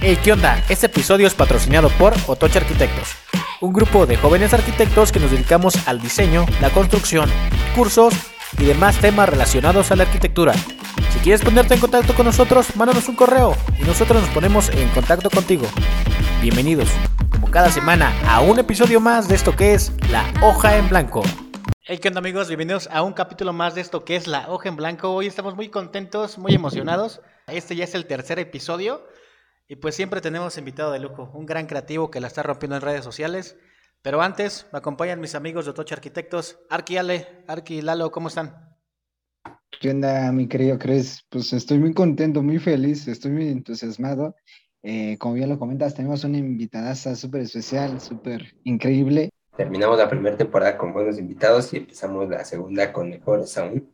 Hey, ¿qué onda? Este episodio es patrocinado por Otoche Arquitectos, un grupo de jóvenes arquitectos que nos dedicamos al diseño, la construcción, cursos y demás temas relacionados a la arquitectura. Si quieres ponerte en contacto con nosotros, mándanos un correo y nosotros nos ponemos en contacto contigo. Bienvenidos, como cada semana, a un episodio más de esto que es La Hoja en Blanco. Hey, ¿qué onda amigos? Bienvenidos a un capítulo más de esto que es La Hoja en Blanco. Hoy estamos muy contentos, muy emocionados. Este ya es el tercer episodio. Y pues siempre tenemos invitado de lujo, un gran creativo que la está rompiendo en redes sociales. Pero antes, me acompañan mis amigos de Otoche Arquitectos, Arki Ale, Arki Lalo, ¿cómo están? ¿Qué onda, mi querido Cres? Pues estoy muy contento, muy feliz, estoy muy entusiasmado. Eh, como ya lo comentas, tenemos una invitada súper especial, súper increíble. Terminamos la primera temporada con buenos invitados y empezamos la segunda con mejores aún.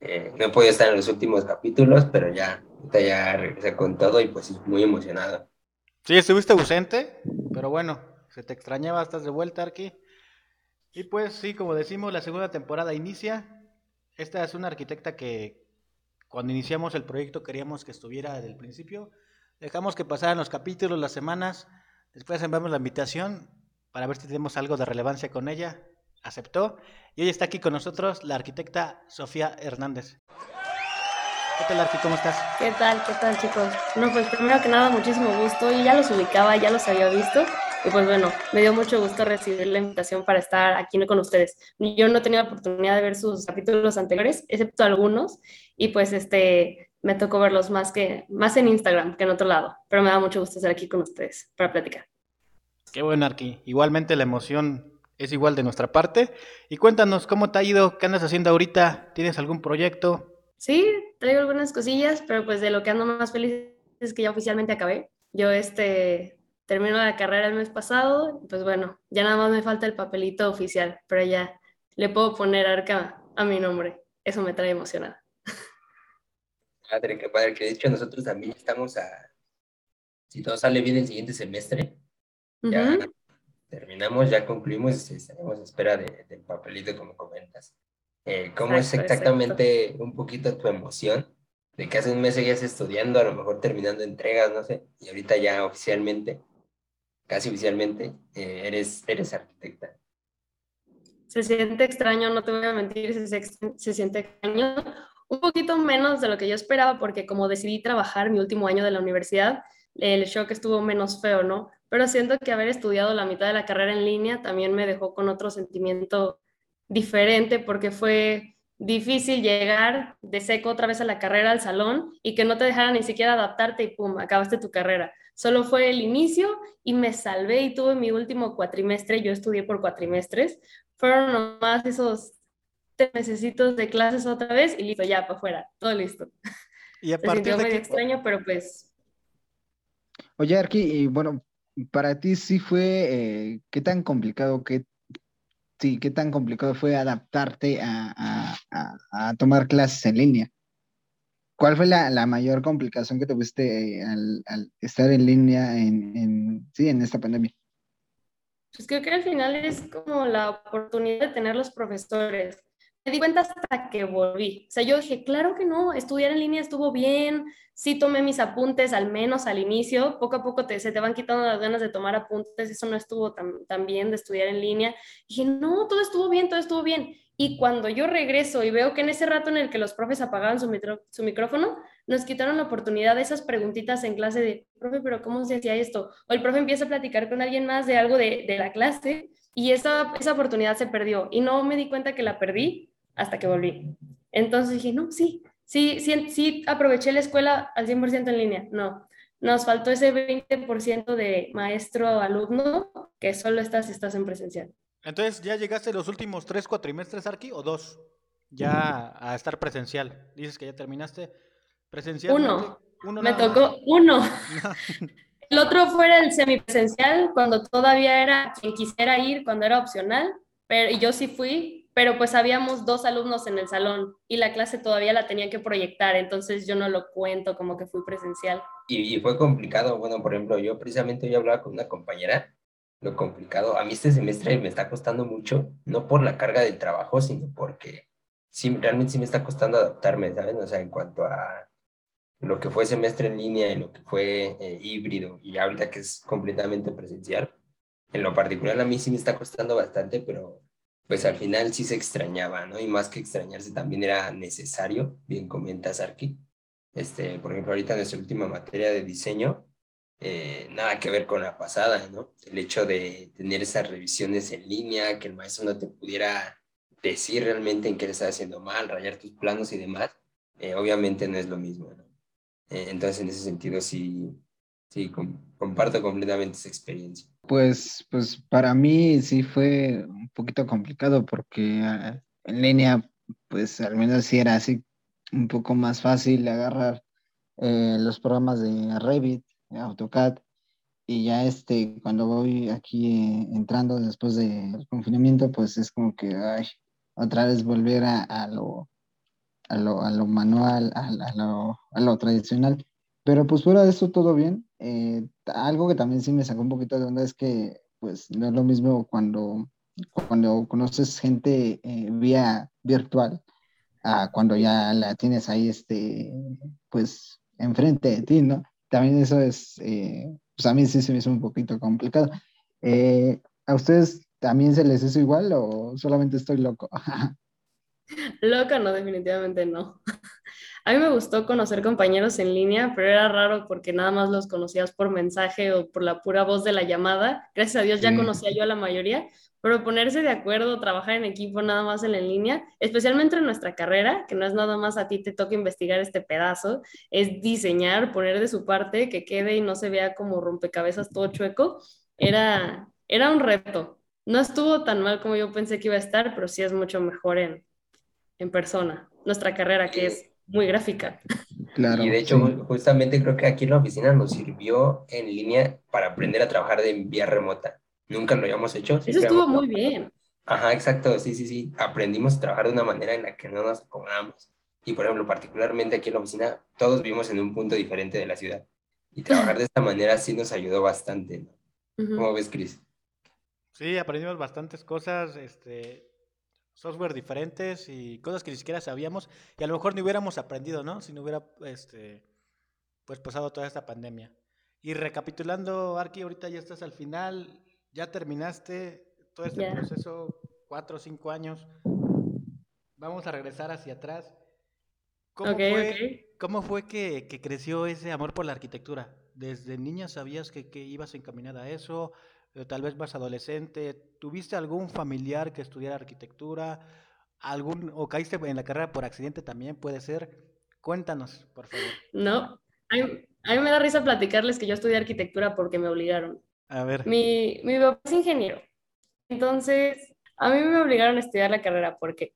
Eh, no he podido estar en los últimos capítulos, pero ya ya regresé con todo y pues muy emocionado. Sí, estuviste ausente, pero bueno, se te extrañaba, estás de vuelta aquí. Y pues sí, como decimos, la segunda temporada inicia. Esta es una arquitecta que cuando iniciamos el proyecto queríamos que estuviera desde el principio. Dejamos que pasaran los capítulos, las semanas. Después enviamos la invitación para ver si tenemos algo de relevancia con ella. Aceptó. Y hoy está aquí con nosotros la arquitecta Sofía Hernández. ¿Qué tal, Arqui? ¿Cómo estás? ¿Qué tal? ¿Qué tal, chicos? No, pues primero que nada, muchísimo gusto. Yo ya los ubicaba, ya los había visto. Y pues bueno, me dio mucho gusto recibir la invitación para estar aquí con ustedes. Yo no he tenido la oportunidad de ver sus capítulos anteriores, excepto algunos. Y pues este, me tocó verlos más, que, más en Instagram que en otro lado. Pero me da mucho gusto estar aquí con ustedes para platicar. Qué bueno, Arqui. Igualmente la emoción es igual de nuestra parte. Y cuéntanos, ¿cómo te ha ido? ¿Qué andas haciendo ahorita? ¿Tienes algún proyecto? Sí, traigo algunas cosillas, pero pues de lo que ando más feliz es que ya oficialmente acabé. Yo este termino la carrera el mes pasado, pues bueno, ya nada más me falta el papelito oficial, pero ya le puedo poner arca a mi nombre. Eso me trae emocionada. Padre, qué padre, que de hecho nosotros también estamos a, si todo sale bien el siguiente semestre, ya terminamos, ya concluimos estaremos a espera del papelito como comentas. Eh, ¿Cómo es exactamente un poquito tu emoción de que hace un mes seguías estudiando, a lo mejor terminando entregas, no sé, y ahorita ya oficialmente, casi oficialmente, eh, eres, eres arquitecta? Se siente extraño, no te voy a mentir, se, se siente extraño. Un poquito menos de lo que yo esperaba, porque como decidí trabajar mi último año de la universidad, el shock estuvo menos feo, ¿no? Pero siento que haber estudiado la mitad de la carrera en línea también me dejó con otro sentimiento diferente porque fue difícil llegar de seco otra vez a la carrera al salón y que no te dejaran ni siquiera adaptarte y pum, acabaste tu carrera. Solo fue el inicio y me salvé y tuve mi último cuatrimestre, yo estudié por cuatrimestres, fueron nomás esos tres mesecitos de clases otra vez y listo, ya para afuera, todo listo. Y aparte Se medio extraño, pero pues... Oye, Arki, y bueno, para ti sí fue, eh, ¿qué tan complicado, qué Sí, ¿qué tan complicado fue adaptarte a, tomar clases en línea? ¿Cuál fue la, mayor complicación que tuviste al, estar en línea en, sí, en esta pandemia? Pues creo que al final es como la oportunidad de tener los profesores di cuenta hasta que volví. O sea, yo dije, claro que no, estudiar en línea estuvo bien, sí tomé mis apuntes al menos al inicio, poco a poco te, se te van quitando las ganas de tomar apuntes, eso no estuvo tan, bien de estudiar en línea. dije, no, todo estuvo bien, todo estuvo bien. Y cuando yo regreso y veo que en ese rato en el que los profes apagaban su, su micrófono, nos quitaron la oportunidad de esas preguntitas en clase de, profe, pero ¿cómo se hacía esto? O el profe empieza a platicar con alguien más de algo de, de la clase y esa, esa oportunidad se perdió. Y no me di cuenta que la perdí hasta que volví. Entonces dije, no, sí, sí, sí, sí aproveché la escuela al 100% en línea. No, nos faltó ese 20% de maestro-alumno que solo estás si estás en presencial. Entonces, ¿ya llegaste los últimos tres cuatrimestres, Arqui, o dos? Ya a estar presencial. Dices que ya terminaste presencial. Uno. Me tocó uno. el otro fue el semipresencial, cuando todavía era quien quisiera ir, cuando era opcional, pero yo sí fui, pero pues habíamos dos alumnos en el salón y la clase todavía la tenía que proyectar, entonces yo no lo cuento como que fui presencial. Y, fue complicado, bueno, por ejemplo, yo precisamente hoy hablaba con una compañera, lo complicado, a mí este semestre me está costando mucho, no por la carga del trabajo, sino porque realmente sí me está costando adaptarme, ¿saben? O sea, en cuanto a lo que fue semestre en línea y lo que fue eh, híbrido y ahorita que es completamente presencial, en lo particular a mí sí me está costando bastante, pero pues al final sí se extrañaba, ¿no? Y más que extrañarse también era necesario, bien comentas Arki. Este, por ejemplo, ahorita en nuestra última materia de diseño, eh, nada que ver con la pasada, ¿no? El hecho de tener esas revisiones en línea, que el maestro no te pudiera decir realmente en qué le estás haciendo mal, rayar tus planos y demás, eh, obviamente no es lo mismo, ¿no? Eh, entonces, en ese sentido, sí, sí, comparto completamente esa experiencia. Pues, pues para mí sí fue un poquito complicado porque ah, en línea, pues al menos sí era así un poco más fácil agarrar eh, los programas de Revit, AutoCAD, y ya este, cuando voy aquí entrando después del confinamiento, pues es como que, ay, otra vez volver a, a lo, a lo, a lo manual, a, lo, a, lo, tradicional. Pero pues fuera de eso todo bien. Eh, algo que también sí me sacó un poquito de onda es que pues no es lo mismo cuando, cuando conoces gente eh, vía virtual a cuando ya la tienes ahí este pues enfrente de ti, ¿no? También eso es, eh, pues a mí sí se me hizo un poquito complicado. ¿A ustedes también se les hizo igual o solamente estoy loco? Loca, no, definitivamente no. A mí me gustó conocer compañeros en línea, pero era raro porque nada más los conocías por mensaje o por la pura voz de la llamada. Gracias a Dios ya conocía yo a la mayoría, pero ponerse de acuerdo, trabajar en equipo nada más en la línea, especialmente en nuestra carrera, que no es nada más a ti te toca investigar este pedazo, es diseñar, poner de su parte, que quede y no se vea como rompecabezas todo chueco, era, era un reto. No estuvo tan mal como yo pensé que iba a estar, pero sí es mucho mejor en, en persona, nuestra carrera que es muy gráfica. Claro. Y de hecho, justamente creo que aquí en la oficina nos sirvió en línea para aprender a trabajar de vía remota. Nunca lo habíamos hecho. Eso estuvo muy bien. Ajá, exacto, sí, sí, sí. Aprendimos a trabajar de una manera en la que no nos acomodamos. Y por ejemplo, particularmente aquí en la oficina, todos vivimos en un punto diferente de la ciudad. Y trabajar de esta manera sí nos ayudó bastante. ¿Cómo ves, Cris? Sí, aprendimos bastantes cosas. Este, software diferentes y cosas que ni siquiera sabíamos y a lo mejor ni hubiéramos aprendido, ¿no? Si no hubiera este, pues pasado toda esta pandemia. Y recapitulando, Arki, ahorita ya estás al final, ya terminaste todo este proceso, cuatro o cinco años. Vamos a regresar hacia atrás. ¿Cómo fue, ¿cómo fue que, que, creció ese amor por la arquitectura? ¿Desde niña sabías que, que ibas encaminada a eso? Tal vez más adolescente, ¿tuviste algún familiar que estudiara arquitectura? ¿Algún, o caíste en la carrera por accidente también puede ser? Cuéntanos, por favor. No, a mí, me da risa platicarles que yo estudié arquitectura porque me obligaron. A ver. Mi, mi papá es ingeniero. Entonces, a mí me obligaron a estudiar la carrera. ¿Por qué?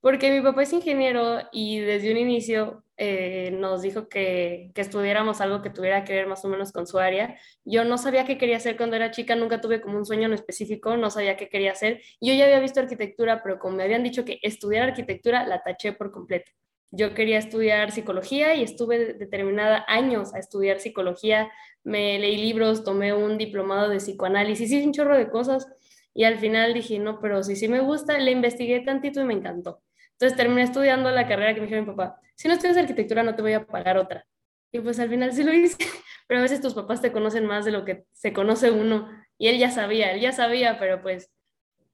Porque mi papá es ingeniero y desde un inicio eh, nos dijo que, que, estudiáramos algo que tuviera que ver más o menos con su área. Yo no sabía qué quería hacer cuando era chica, nunca tuve como un sueño en específico, no sabía qué quería hacer. Yo ya había visto arquitectura, pero como me habían dicho que estudiar arquitectura, la taché por completo. Yo quería estudiar psicología y estuve determinada años a estudiar psicología. Me leí libros, tomé un diplomado de psicoanálisis, hice un chorro de cosas y al final dije, no, pero si sí me gusta, le investigué tantito y me encantó. Entonces terminé estudiando la carrera que me dijo mi papá, si no estudias arquitectura no te voy a pagar otra. Y pues al final sí lo hice, pero a veces tus papás te conocen más de lo que se conoce uno. Y él ya sabía, él ya sabía, pero pues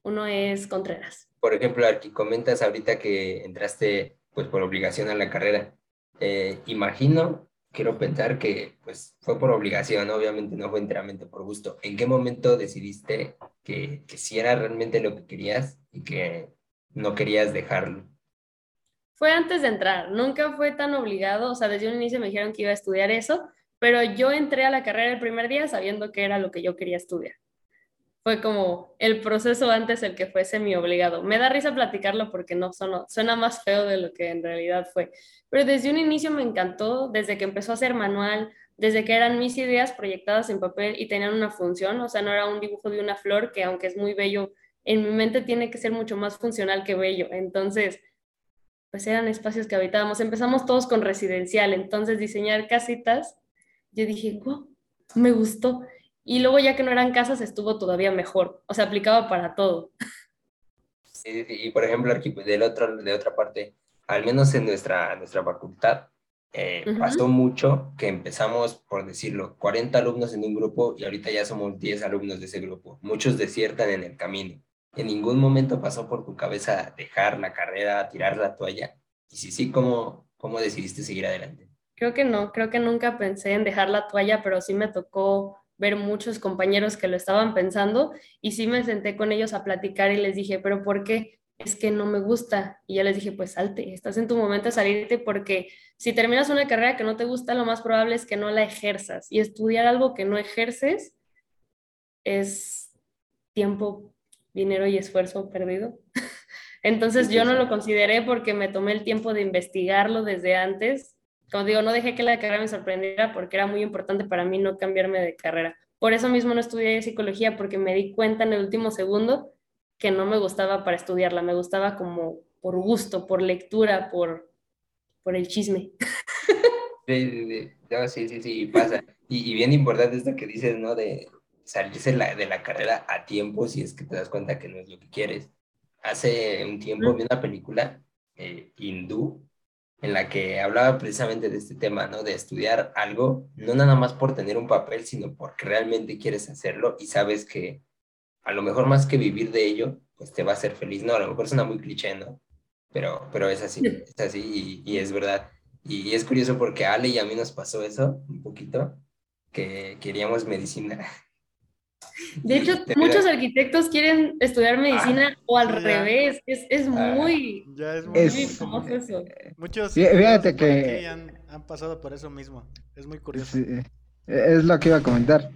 uno es Contreras. Por ejemplo, aquí comentas ahorita que entraste pues por obligación a la carrera. Eh, imagino, quiero pensar que pues fue por obligación, obviamente no fue enteramente por gusto. ¿En qué momento decidiste que, que sí era realmente lo que querías y que no querías dejarlo? Fue antes de entrar, nunca fue tan obligado, o sea, desde un inicio me dijeron que iba a estudiar eso, pero yo entré a la carrera el primer día sabiendo que era lo que yo quería estudiar. Fue como el proceso antes el que fue semi obligado. Me da risa platicarlo porque no suena, suena más feo de lo que en realidad fue. Pero desde un inicio me encantó, desde que empezó a ser manual, desde que eran mis ideas proyectadas en papel y tenían una función, o sea, no era un dibujo de una flor que aunque es muy bello, en mi mente tiene que ser mucho más funcional que bello. Entonces, pues eran espacios que habitábamos. Empezamos todos con residencial, entonces diseñar casitas, yo dije, wow, me gustó. Y luego ya que no eran casas, estuvo todavía mejor, o sea, aplicaba para todo. Sí, y por ejemplo, del otro, de otra parte, al menos en nuestra, nuestra facultad, eh, pasó mucho que empezamos, por decirlo, 40 alumnos en un grupo y ahorita ya somos 10 alumnos de ese grupo. Muchos desiertan en el camino. ¿En ningún momento pasó por tu cabeza dejar la carrera, tirar la toalla? Y si sí, ¿cómo, cómo decidiste seguir adelante? Creo que no, creo que nunca pensé en dejar la toalla, pero sí me tocó ver muchos compañeros que lo estaban pensando y sí me senté con ellos a platicar y les dije, pero ¿por qué? Es que no me gusta. Y ya les dije, pues salte, estás en tu momento de salirte porque si terminas una carrera que no te gusta, lo más probable es que no la ejerzas. Y estudiar algo que no ejerces es tiempo, dinero y esfuerzo perdido. Entonces yo no lo consideré porque me tomé el tiempo de investigarlo desde antes. Como digo, no dejé que la carrera me sorprendiera porque era muy importante para mí no cambiarme de carrera. Por eso mismo no estudié psicología porque me di cuenta en el último segundo que no me gustaba para estudiarla, me gustaba como por gusto, por lectura, por, por el chisme. Sí, sí, sí, sí, pasa. Y, bien importante esto que dices, ¿no? De salirse de la carrera a tiempo si es que te das cuenta que no es lo que quieres. Hace un tiempo vi una película eh, hindú en la que hablaba precisamente de este tema, ¿no? De estudiar algo, no nada más por tener un papel, sino porque realmente quieres hacerlo y sabes que a lo mejor más que vivir de ello, pues te va a hacer feliz, ¿no? A lo mejor suena muy cliché, ¿no? Pero, pero es así, es así y, y es verdad. Y, y, es curioso porque a Ale y a mí nos pasó eso un poquito, que queríamos medicina de hecho, muchos arquitectos quieren estudiar medicina ah, o al revés. Es, es, ah, muy, ya es muy, famoso eso. Muchos fíjate que han, han, pasado por eso mismo. Es muy curioso. es lo que iba a comentar.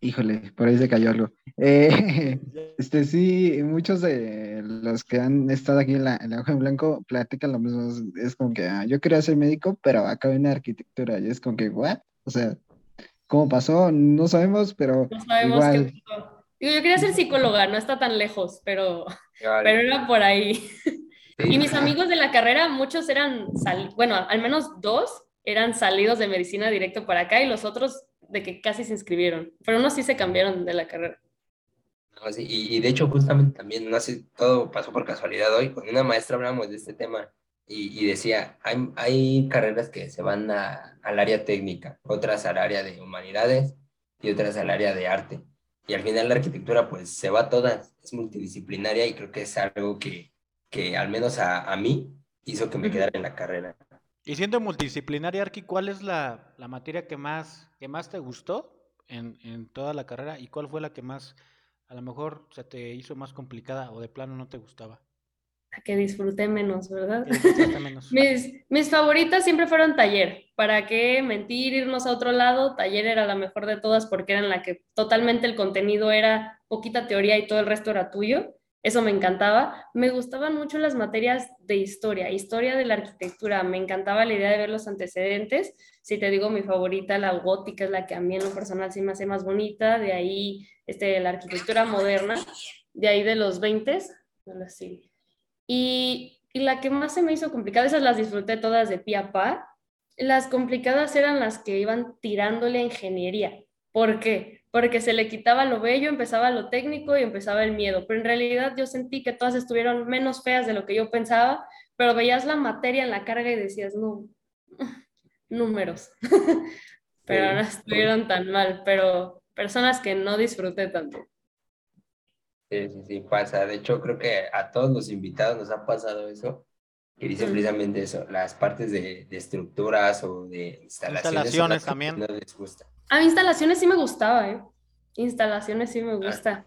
Híjole, por ahí se cayó algo. Eh, este sí, muchos de los que han estado aquí en la, en la hoja en blanco platican lo mismo. Es como que ah, yo quería ser médico, pero acabé en arquitectura. Y es como que, ¿what? O sea, ¿Cómo pasó? No sabemos, pero no sabemos igual. Digo, yo quería ser psicóloga, no está tan lejos, pero, pero era por ahí. Y mis amigos de la carrera, muchos eran, bueno, al menos dos eran salidos de medicina directo para acá y los otros de que casi se inscribieron, pero unos sí se cambiaron de la carrera. y, y, de hecho justamente también, no sé, todo pasó por casualidad hoy, con una maestra hablamos de este tema y, decía, hay, hay, carreras que se van a, al área técnica, otras al área de humanidades y otras al área de arte. Y al final la arquitectura pues se va a todas, es multidisciplinaria y creo que es algo que, que al menos a, a mí hizo que me quedara en la carrera. Y siendo multidisciplinaria, Arqui, ¿cuál es la, la, materia que más, que más te gustó en, en toda la carrera y cuál fue la que más, a lo mejor, se te hizo más complicada o de plano no te gustaba? Que disfruté menos, ¿verdad? mis, mis favoritas siempre fueron taller. ¿Para qué mentir, irnos a otro lado? Taller era la mejor de todas porque era en la que totalmente el contenido era poquita teoría y todo el resto era tuyo. Eso me encantaba. Me gustaban mucho las materias de historia, historia de la arquitectura. Me encantaba la idea de ver los antecedentes. Si te digo mi favorita, la gótica es la que a mí en lo personal sí me hace más bonita. De ahí este, la arquitectura moderna, de ahí de los 20, no lo sé y, la que más se me hizo complicada, esas las disfruté todas de pie a pa. Las complicadas eran las que iban tirándole a ingeniería. ¿Por qué? Porque se le quitaba lo bello, empezaba lo técnico y empezaba el miedo. Pero en realidad yo sentí que todas estuvieron menos feas de lo que yo pensaba, pero veías la materia en la carga y decías, no, números. pero no estuvieron tan mal, pero personas que no disfruté tanto. Sí, sí, sí, pasa. De hecho, creo que a todos los invitados nos ha pasado eso, que dicen precisamente eso, las partes de, de estructuras o de instalaciones. Instalaciones también. No les gusta. A mí instalaciones sí me gustaba, ¿eh? Instalaciones sí me gusta.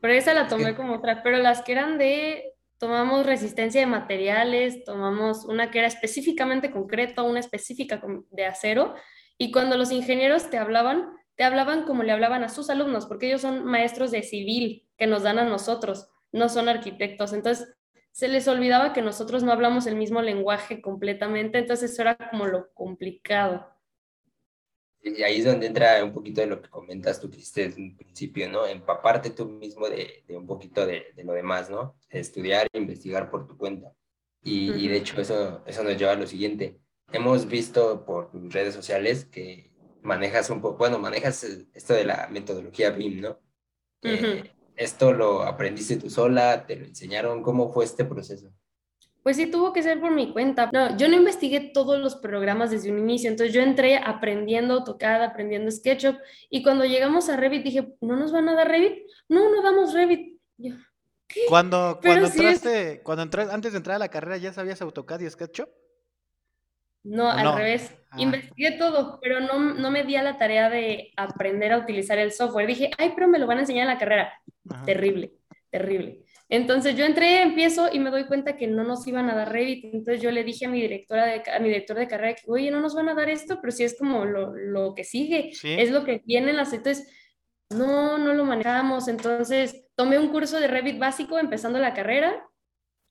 Pero esa la tomé como otra. Pero las que eran de, tomamos resistencia de materiales, tomamos una que era específicamente concreto, una específica de acero. Y cuando los ingenieros te hablaban, te hablaban como le hablaban a sus alumnos, porque ellos son maestros de civil que nos dan a nosotros, no son arquitectos. Entonces, se les olvidaba que nosotros no hablamos el mismo lenguaje completamente, entonces eso era como lo complicado. Y ahí es donde entra un poquito de lo que comentas tú, Cristel, en un principio, ¿no? Empaparte tú mismo de, de un poquito de, de, lo demás, ¿no? Estudiar e investigar por tu cuenta. Y, y, de hecho eso, eso nos lleva a lo siguiente. Hemos visto por redes sociales que manejas un poco, bueno, manejas esto de la metodología BIM, ¿no? ¿Esto lo aprendiste tú sola? ¿Te lo enseñaron? ¿Cómo fue este proceso? Pues sí, tuvo que ser por mi cuenta. No, yo no investigué todos los programas desde un inicio, entonces yo entré aprendiendo AutoCAD, aprendiendo SketchUp, y cuando llegamos a Revit dije, ¿no nos van a dar Revit? No, no damos Revit. Yo, ¿qué? Cuando, cuando entraste, cuando entraste, antes de entrar a la carrera, ¿ya sabías AutoCAD y SketchUp? No, al revés. Ah. Investigué todo, pero no, no, me di a la tarea de aprender a utilizar el software. Dije, ay, pero me lo van a enseñar en la carrera. Terrible, terrible. Entonces yo entré, empiezo y me doy cuenta que no nos iban a dar Revit. Entonces yo le dije a mi directora, de, a mi director de carrera que, oye, no nos van a dar esto, pero si es como lo, lo que sigue, es lo que vienen las... Entonces, no, no lo manejamos. Entonces tomé un curso de Revit básico empezando la carrera,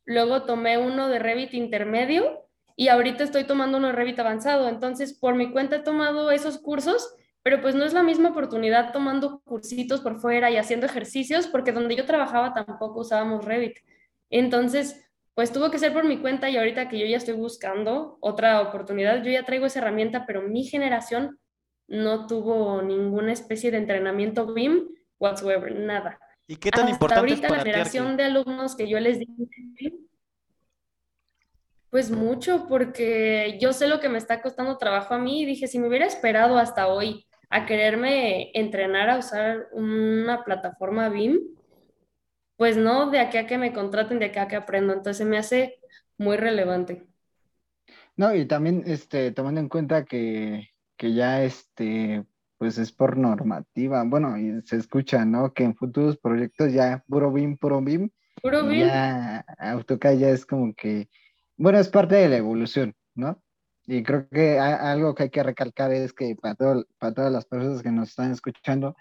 luego tomé uno de Revit intermedio y ahorita estoy tomando uno de Revit avanzado. Entonces, por mi cuenta he tomado esos cursos pero pues no es la misma oportunidad tomando cursitos por fuera y haciendo ejercicios, porque donde yo trabajaba tampoco usábamos Revit. Entonces, pues tuvo que ser por mi cuenta y ahorita que yo ya estoy buscando otra oportunidad, yo ya traigo esa herramienta, pero mi generación no tuvo ninguna especie de entrenamiento BIM whatsoever, nada. ¿Y qué tan Hasta ahorita la generación de alumnos que yo les di pues mucho, porque yo sé lo que me está costando trabajo a mí y dije, si me hubiera esperado hasta hoy a quererme entrenar a usar una plataforma BIM, pues no, de aquí a que me contraten, de aquí a que aprendo. Entonces me hace muy relevante. No, y también este, tomando en cuenta que, que ya este, pues es por normativa, bueno, y se escucha, ¿no? Que en futuros proyectos ya puro BIM, puro BIM. Puro BIM. Ya AutoCAD ya es como que, bueno, es parte de la evolución, ¿no? Y creo que algo que hay que recalcar es que para, para todas las personas que nos están escuchando,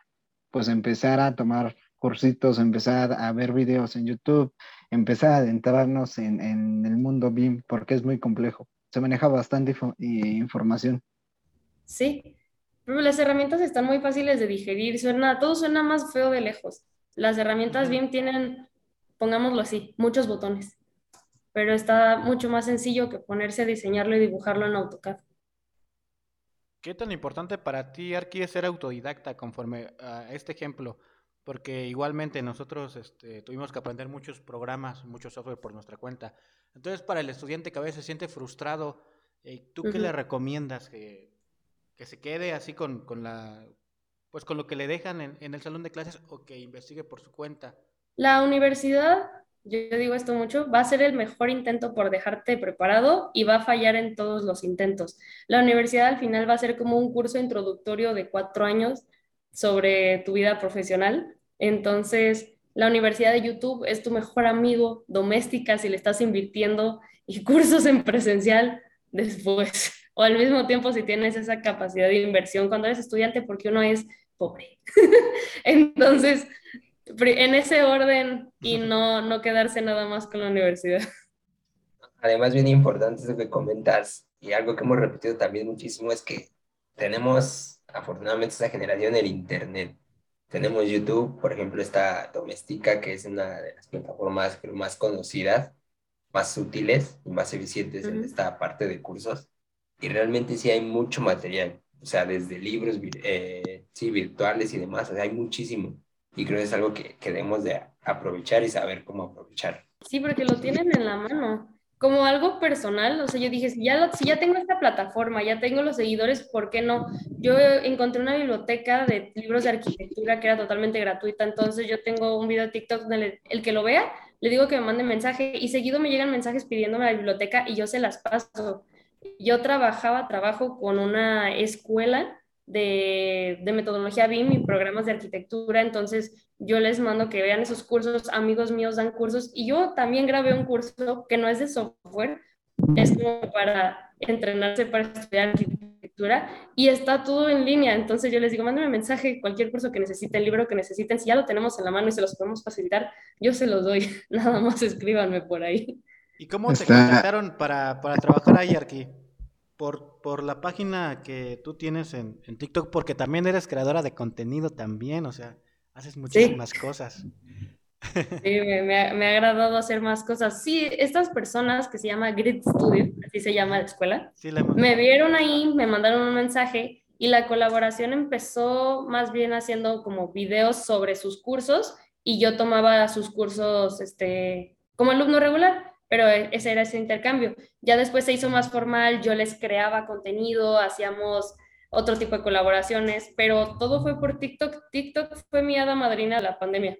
pues empezar a tomar cursitos, empezar a ver videos en YouTube, empezar a adentrarnos en, en el mundo BIM, porque es muy complejo. Se maneja bastante información. Sí, pero las herramientas están muy fáciles de digerir, suena, todo suena más feo de lejos. Las herramientas BIM tienen, pongámoslo así, muchos botones pero está mucho más sencillo que ponerse a diseñarlo y dibujarlo en AutoCAD. ¿Qué tan importante para ti, Arqui, es ser autodidacta conforme a este ejemplo? Porque igualmente nosotros este, tuvimos que aprender muchos programas, mucho software por nuestra cuenta. Entonces, para el estudiante que a veces se siente frustrado, eh, ¿tú qué le recomiendas? ¿Que, ¿Que, se quede así con, con, la, pues con lo que le dejan en, en el salón de clases o que investigue por su cuenta? La universidad yo digo esto mucho, va a ser el mejor intento por dejarte preparado y va a fallar en todos los intentos. La universidad al final va a ser como un curso introductorio de cuatro años sobre tu vida profesional. Entonces, la universidad de YouTube es tu mejor amigo doméstica si le estás invirtiendo y cursos en presencial después. O al mismo tiempo si tienes esa capacidad de inversión cuando eres estudiante porque uno es pobre. Entonces, en ese orden y no, no quedarse nada más con la universidad. Además, bien importante eso que comentas y algo que hemos repetido también muchísimo es que tenemos afortunadamente esa generación el Internet. Tenemos YouTube, por ejemplo, esta Doméstica, que es una de las plataformas más conocidas, más útiles y más eficientes en esta parte de cursos. Y realmente sí hay mucho material, o sea, desde libros eh, sí, virtuales y demás, o sea, hay muchísimo y creo que es algo que, que debemos de aprovechar y saber cómo aprovechar. Sí, porque lo tienen en la mano. Como algo personal, o sea, yo dije, si ya, si ya tengo esta plataforma, ya tengo los seguidores, ¿por qué no? Yo encontré una biblioteca de libros de arquitectura que era totalmente gratuita, entonces yo tengo un video de TikTok donde el que lo vea, le digo que me mande mensaje y seguido me llegan mensajes pidiéndome la biblioteca y yo se las paso. Yo trabajaba, trabajo con una escuela de, metodología BIM y programas de arquitectura, entonces yo les mando que vean esos cursos, amigos míos dan cursos y yo también grabé un curso que no es de software, es como para entrenarse para estudiar arquitectura y está todo en línea, entonces yo les digo, mándenme mensaje, cualquier curso que necesiten, libro que necesiten, si ya lo tenemos en la mano y se los podemos facilitar, yo se los doy, nada más escríbanme por ahí. ¿Y cómo te contactaron para, para trabajar ahí, Arqui? Por, por la página que tú tienes en, en, TikTok, porque también eres creadora de contenido también, o sea, haces muchísimas cosas. Sí, me, me, ha, agradado hacer más cosas. Sí, estas personas que se llama Grid Studio, así se llama la escuela, me vieron ahí, me mandaron un mensaje y la colaboración empezó más bien haciendo como videos sobre sus cursos y yo tomaba sus cursos este, como alumno regular. Pero e, ese era ese intercambio. Ya después se hizo más formal, yo les creaba contenido, hacíamos otro tipo de colaboraciones, pero todo fue por TikTok. TikTok fue mi hada madrina de la pandemia.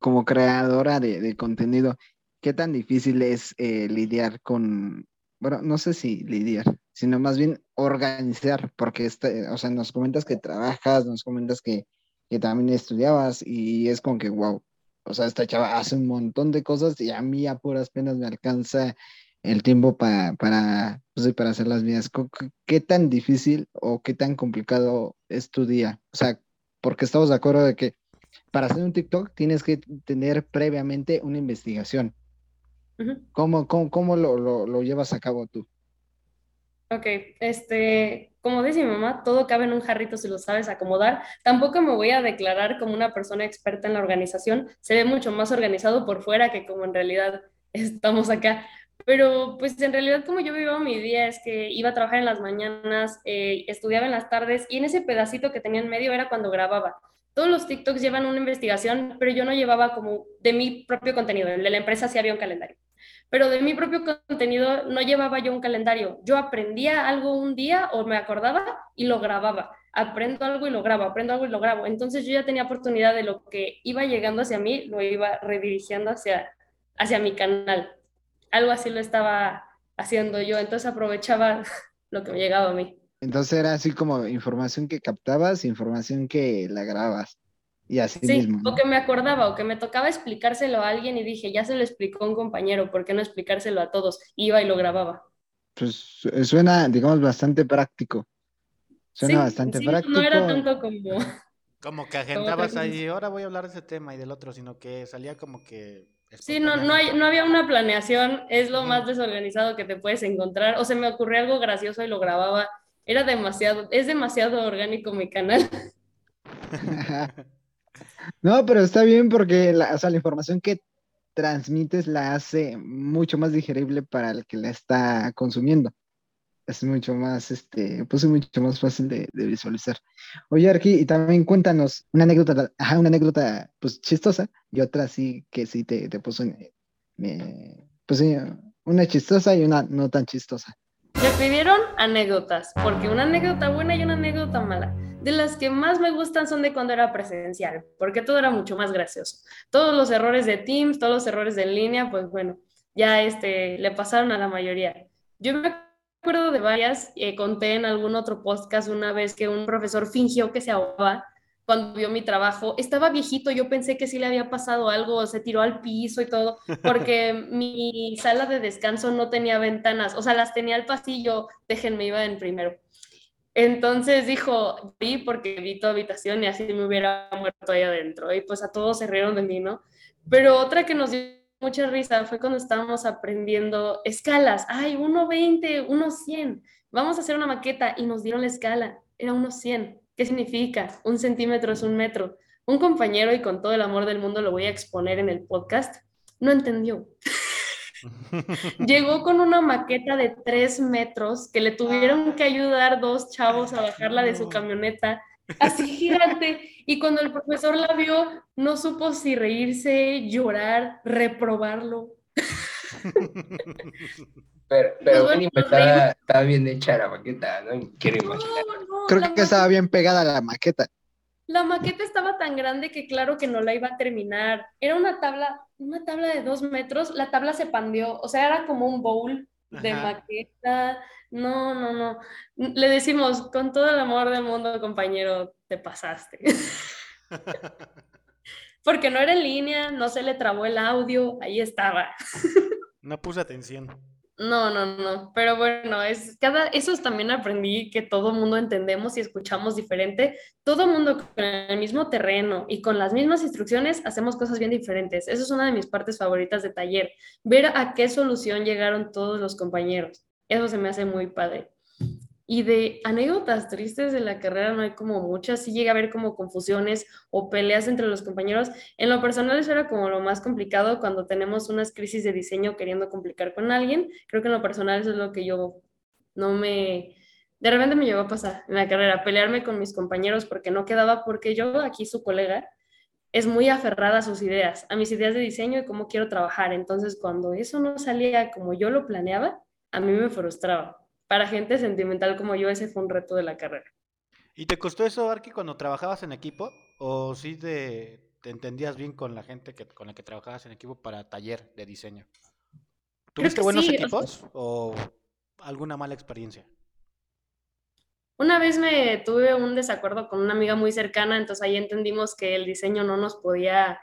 Como creadora de, contenido, ¿qué tan difícil es eh, lidiar con, bueno, no sé si lidiar, sino más bien organizar, porque este, o sea, nos comentas que trabajas, nos comentas que, que también estudiabas y es como que, wow, o sea, esta chava hace un montón de cosas y a mí a puras penas me alcanza el tiempo para, para, pues, para hacer las mías. ¿Qué tan difícil o qué tan complicado es tu día? O sea, porque estamos de acuerdo de que para hacer un TikTok tienes que tener previamente una investigación. ¿Cómo, cómo, lo, lo, lo, llevas a cabo tú? Ok, este, como dice mi mamá, todo cabe en un jarrito si lo sabes acomodar. Tampoco me voy a declarar como una persona experta en la organización. Se ve mucho más organizado por fuera que como en realidad estamos acá. Pero pues en realidad como yo vivía mi día es que iba a trabajar en las mañanas, eh, estudiaba en las tardes y en ese pedacito que tenía en medio era cuando grababa. Todos los TikToks llevan una investigación, pero yo no llevaba como de mi propio contenido. El de la empresa sí había un calendario. Pero de mi propio contenido no llevaba yo un calendario. Yo aprendía algo un día o me acordaba y lo grababa. Aprendo algo y lo grabo, aprendo algo y lo grabo. Entonces yo ya tenía oportunidad de lo que iba llegando hacia mí, lo iba redirigiendo hacia, hacia mi canal algo así lo estaba haciendo yo, entonces aprovechaba lo que me llegaba a mí. Entonces era así como información que captabas, información que la grabas. Y así sí, mismo. O que me acordaba, o que me tocaba explicárselo a alguien y dije, ya se lo explicó un compañero, ¿por qué no explicárselo a todos? Iba y lo grababa. Pues eh, suena, digamos, bastante práctico. Suena bastante práctico. No era tanto como. Como que agendabas ahí, ahora voy a hablar de ese tema y del otro, sino que salía como que Sí, no, no, hay, no había una planeación, es lo más desorganizado que te puedes encontrar. O se me ocurrió algo gracioso y lo grababa. Era demasiado, es demasiado orgánico mi canal. no, pero está bien porque la, o sea, la información que transmites la hace mucho más digerible para el que la está consumiendo es mucho más, este, pues es mucho más fácil de, visualizar. Oye, Arqui, y también cuéntanos una anécdota, ajá, una anécdota, pues chistosa, y otra sí que sí te, te puso, pues sí, una chistosa y una no tan chistosa. Me pidieron anécdotas, porque una anécdota buena y una anécdota mala. De las que más me gustan son de cuando era presencial, porque todo era mucho más gracioso. Todos los errores de Teams, todos los errores de línea, pues bueno, ya este, le pasaron a la mayoría. Yo me acuerdo de varias, eh, conté en algún otro podcast una vez que un profesor fingió que se ahogaba cuando vio mi trabajo. Estaba viejito, yo pensé que sí le había pasado algo, se tiró al piso y todo, porque mi sala de descanso no tenía ventanas, o sea, las tenía al pasillo, déjenme, iba en primero. Entonces dijo, vi porque vi tu habitación y así me hubiera muerto ahí adentro. Y pues a todos se rieron de mí, ¿no? Pero otra que nos dio mucha risa fue cuando estábamos aprendiendo escalas. Ay, 1.20, 1.100. Vamos a hacer una maqueta y nos dieron la escala. Era 1.100. ¿Qué significa? Un centímetro es un metro. Un compañero, y con todo el amor del mundo lo voy a exponer en el podcast, no entendió. Llegó con una maqueta de 3 metros que le tuvieron que ayudar dos chavos a bajarla de su camioneta así gigante. Y cuando el profesor la vio, no supo si reírse, llorar, reprobarlo. Pero, pero bueno, estaba, bien hecha la maqueta, ¿no? Quiero imaginar. Creo que estaba bien pegada la maqueta. La maqueta estaba tan grande que claro que no la iba a terminar. Era una tabla, una tabla de dos metros, la tabla se pandeó, o sea, era como un bowl de maqueta, no, no, no. Le decimos, con todo el amor del mundo, compañero, te pasaste. Porque no era en línea, no se le trabó el audio, ahí estaba. No puse atención. No, no, no, pero bueno, es cada, eso también aprendí que todo mundo entendemos y escuchamos diferente, todo mundo con el mismo terreno y con las mismas instrucciones hacemos cosas bien diferentes. Eso es una de mis partes favoritas de taller, ver a qué solución llegaron todos los compañeros. Eso se me hace muy padre. Y de anécdotas tristes de la carrera no hay como muchas, sí llega a haber como confusiones o peleas entre los compañeros. En lo personal eso era como lo más complicado cuando tenemos unas crisis de diseño queriendo complicar con alguien. Creo que en lo personal eso es lo que yo no me... De repente me llegó a pasar en la carrera, pelearme con mis compañeros porque no quedaba, porque yo aquí su colega, es muy aferrada a sus ideas, a mis ideas de diseño y cómo quiero trabajar. Entonces, cuando eso no salía como yo lo planeaba, a mí me frustraba. Para gente sentimental como yo, ese fue un reto de la carrera. ¿Y te costó eso, Arki, cuando trabajabas en equipo? ¿O sí te, entendías bien con la gente que, con la que trabajabas en equipo para taller de diseño? ¿Tuviste buenos equipos o alguna mala experiencia? Una vez me tuve un desacuerdo con una amiga muy cercana, entonces ahí entendimos que el diseño no nos podía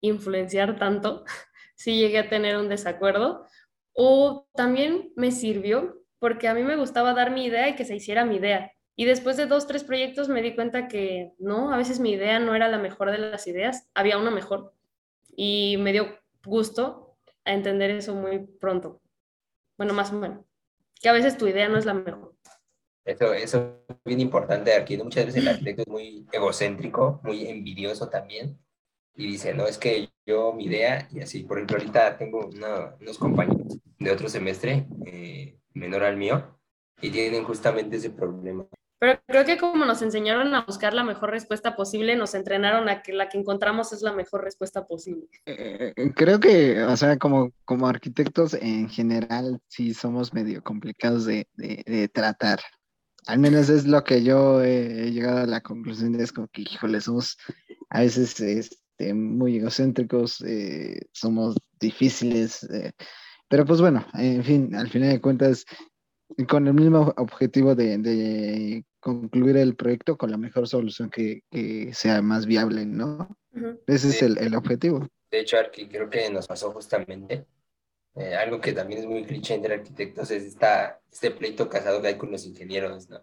influenciar tanto. si llegué a tener un desacuerdo. O también me sirvió porque a mí me gustaba dar mi idea y que se hiciera mi idea. Y después de dos, tres proyectos me di cuenta que no, a veces mi idea no era la mejor de las ideas, había una mejor. Y me dio gusto a entender eso muy pronto. Bueno, más o menos. Que a veces tu idea no es la mejor. Eso, eso es bien importante aquí. Muchas veces el arquitecto es muy egocéntrico, muy envidioso también. Y dice, no, es que yo, mi idea, y así, por ejemplo, ahorita tengo unos compañeros de otro semestre, eh, menor al mío, y tienen justamente ese problema. Pero creo que como nos enseñaron a buscar la mejor respuesta posible, nos entrenaron a que la que encontramos es la mejor respuesta posible. Eh, eh, creo que, o sea, como, como arquitectos en general, sí somos medio complicados de, de, de tratar. Al menos es lo que yo he llegado a la conclusión, es como que, híjole, somos a veces este, muy egocéntricos, eh, somos difíciles, eh, pero pues bueno, en fin, al final de cuentas, con el mismo objetivo de, concluir el proyecto con la mejor solución que, sea más viable, ¿no? Ese es el, el, objetivo. De hecho, Arqui, creo que nos pasó justamente eh, algo que también es muy cliché entre arquitectos es esta, este pleito casado que hay con los ingenieros, ¿no?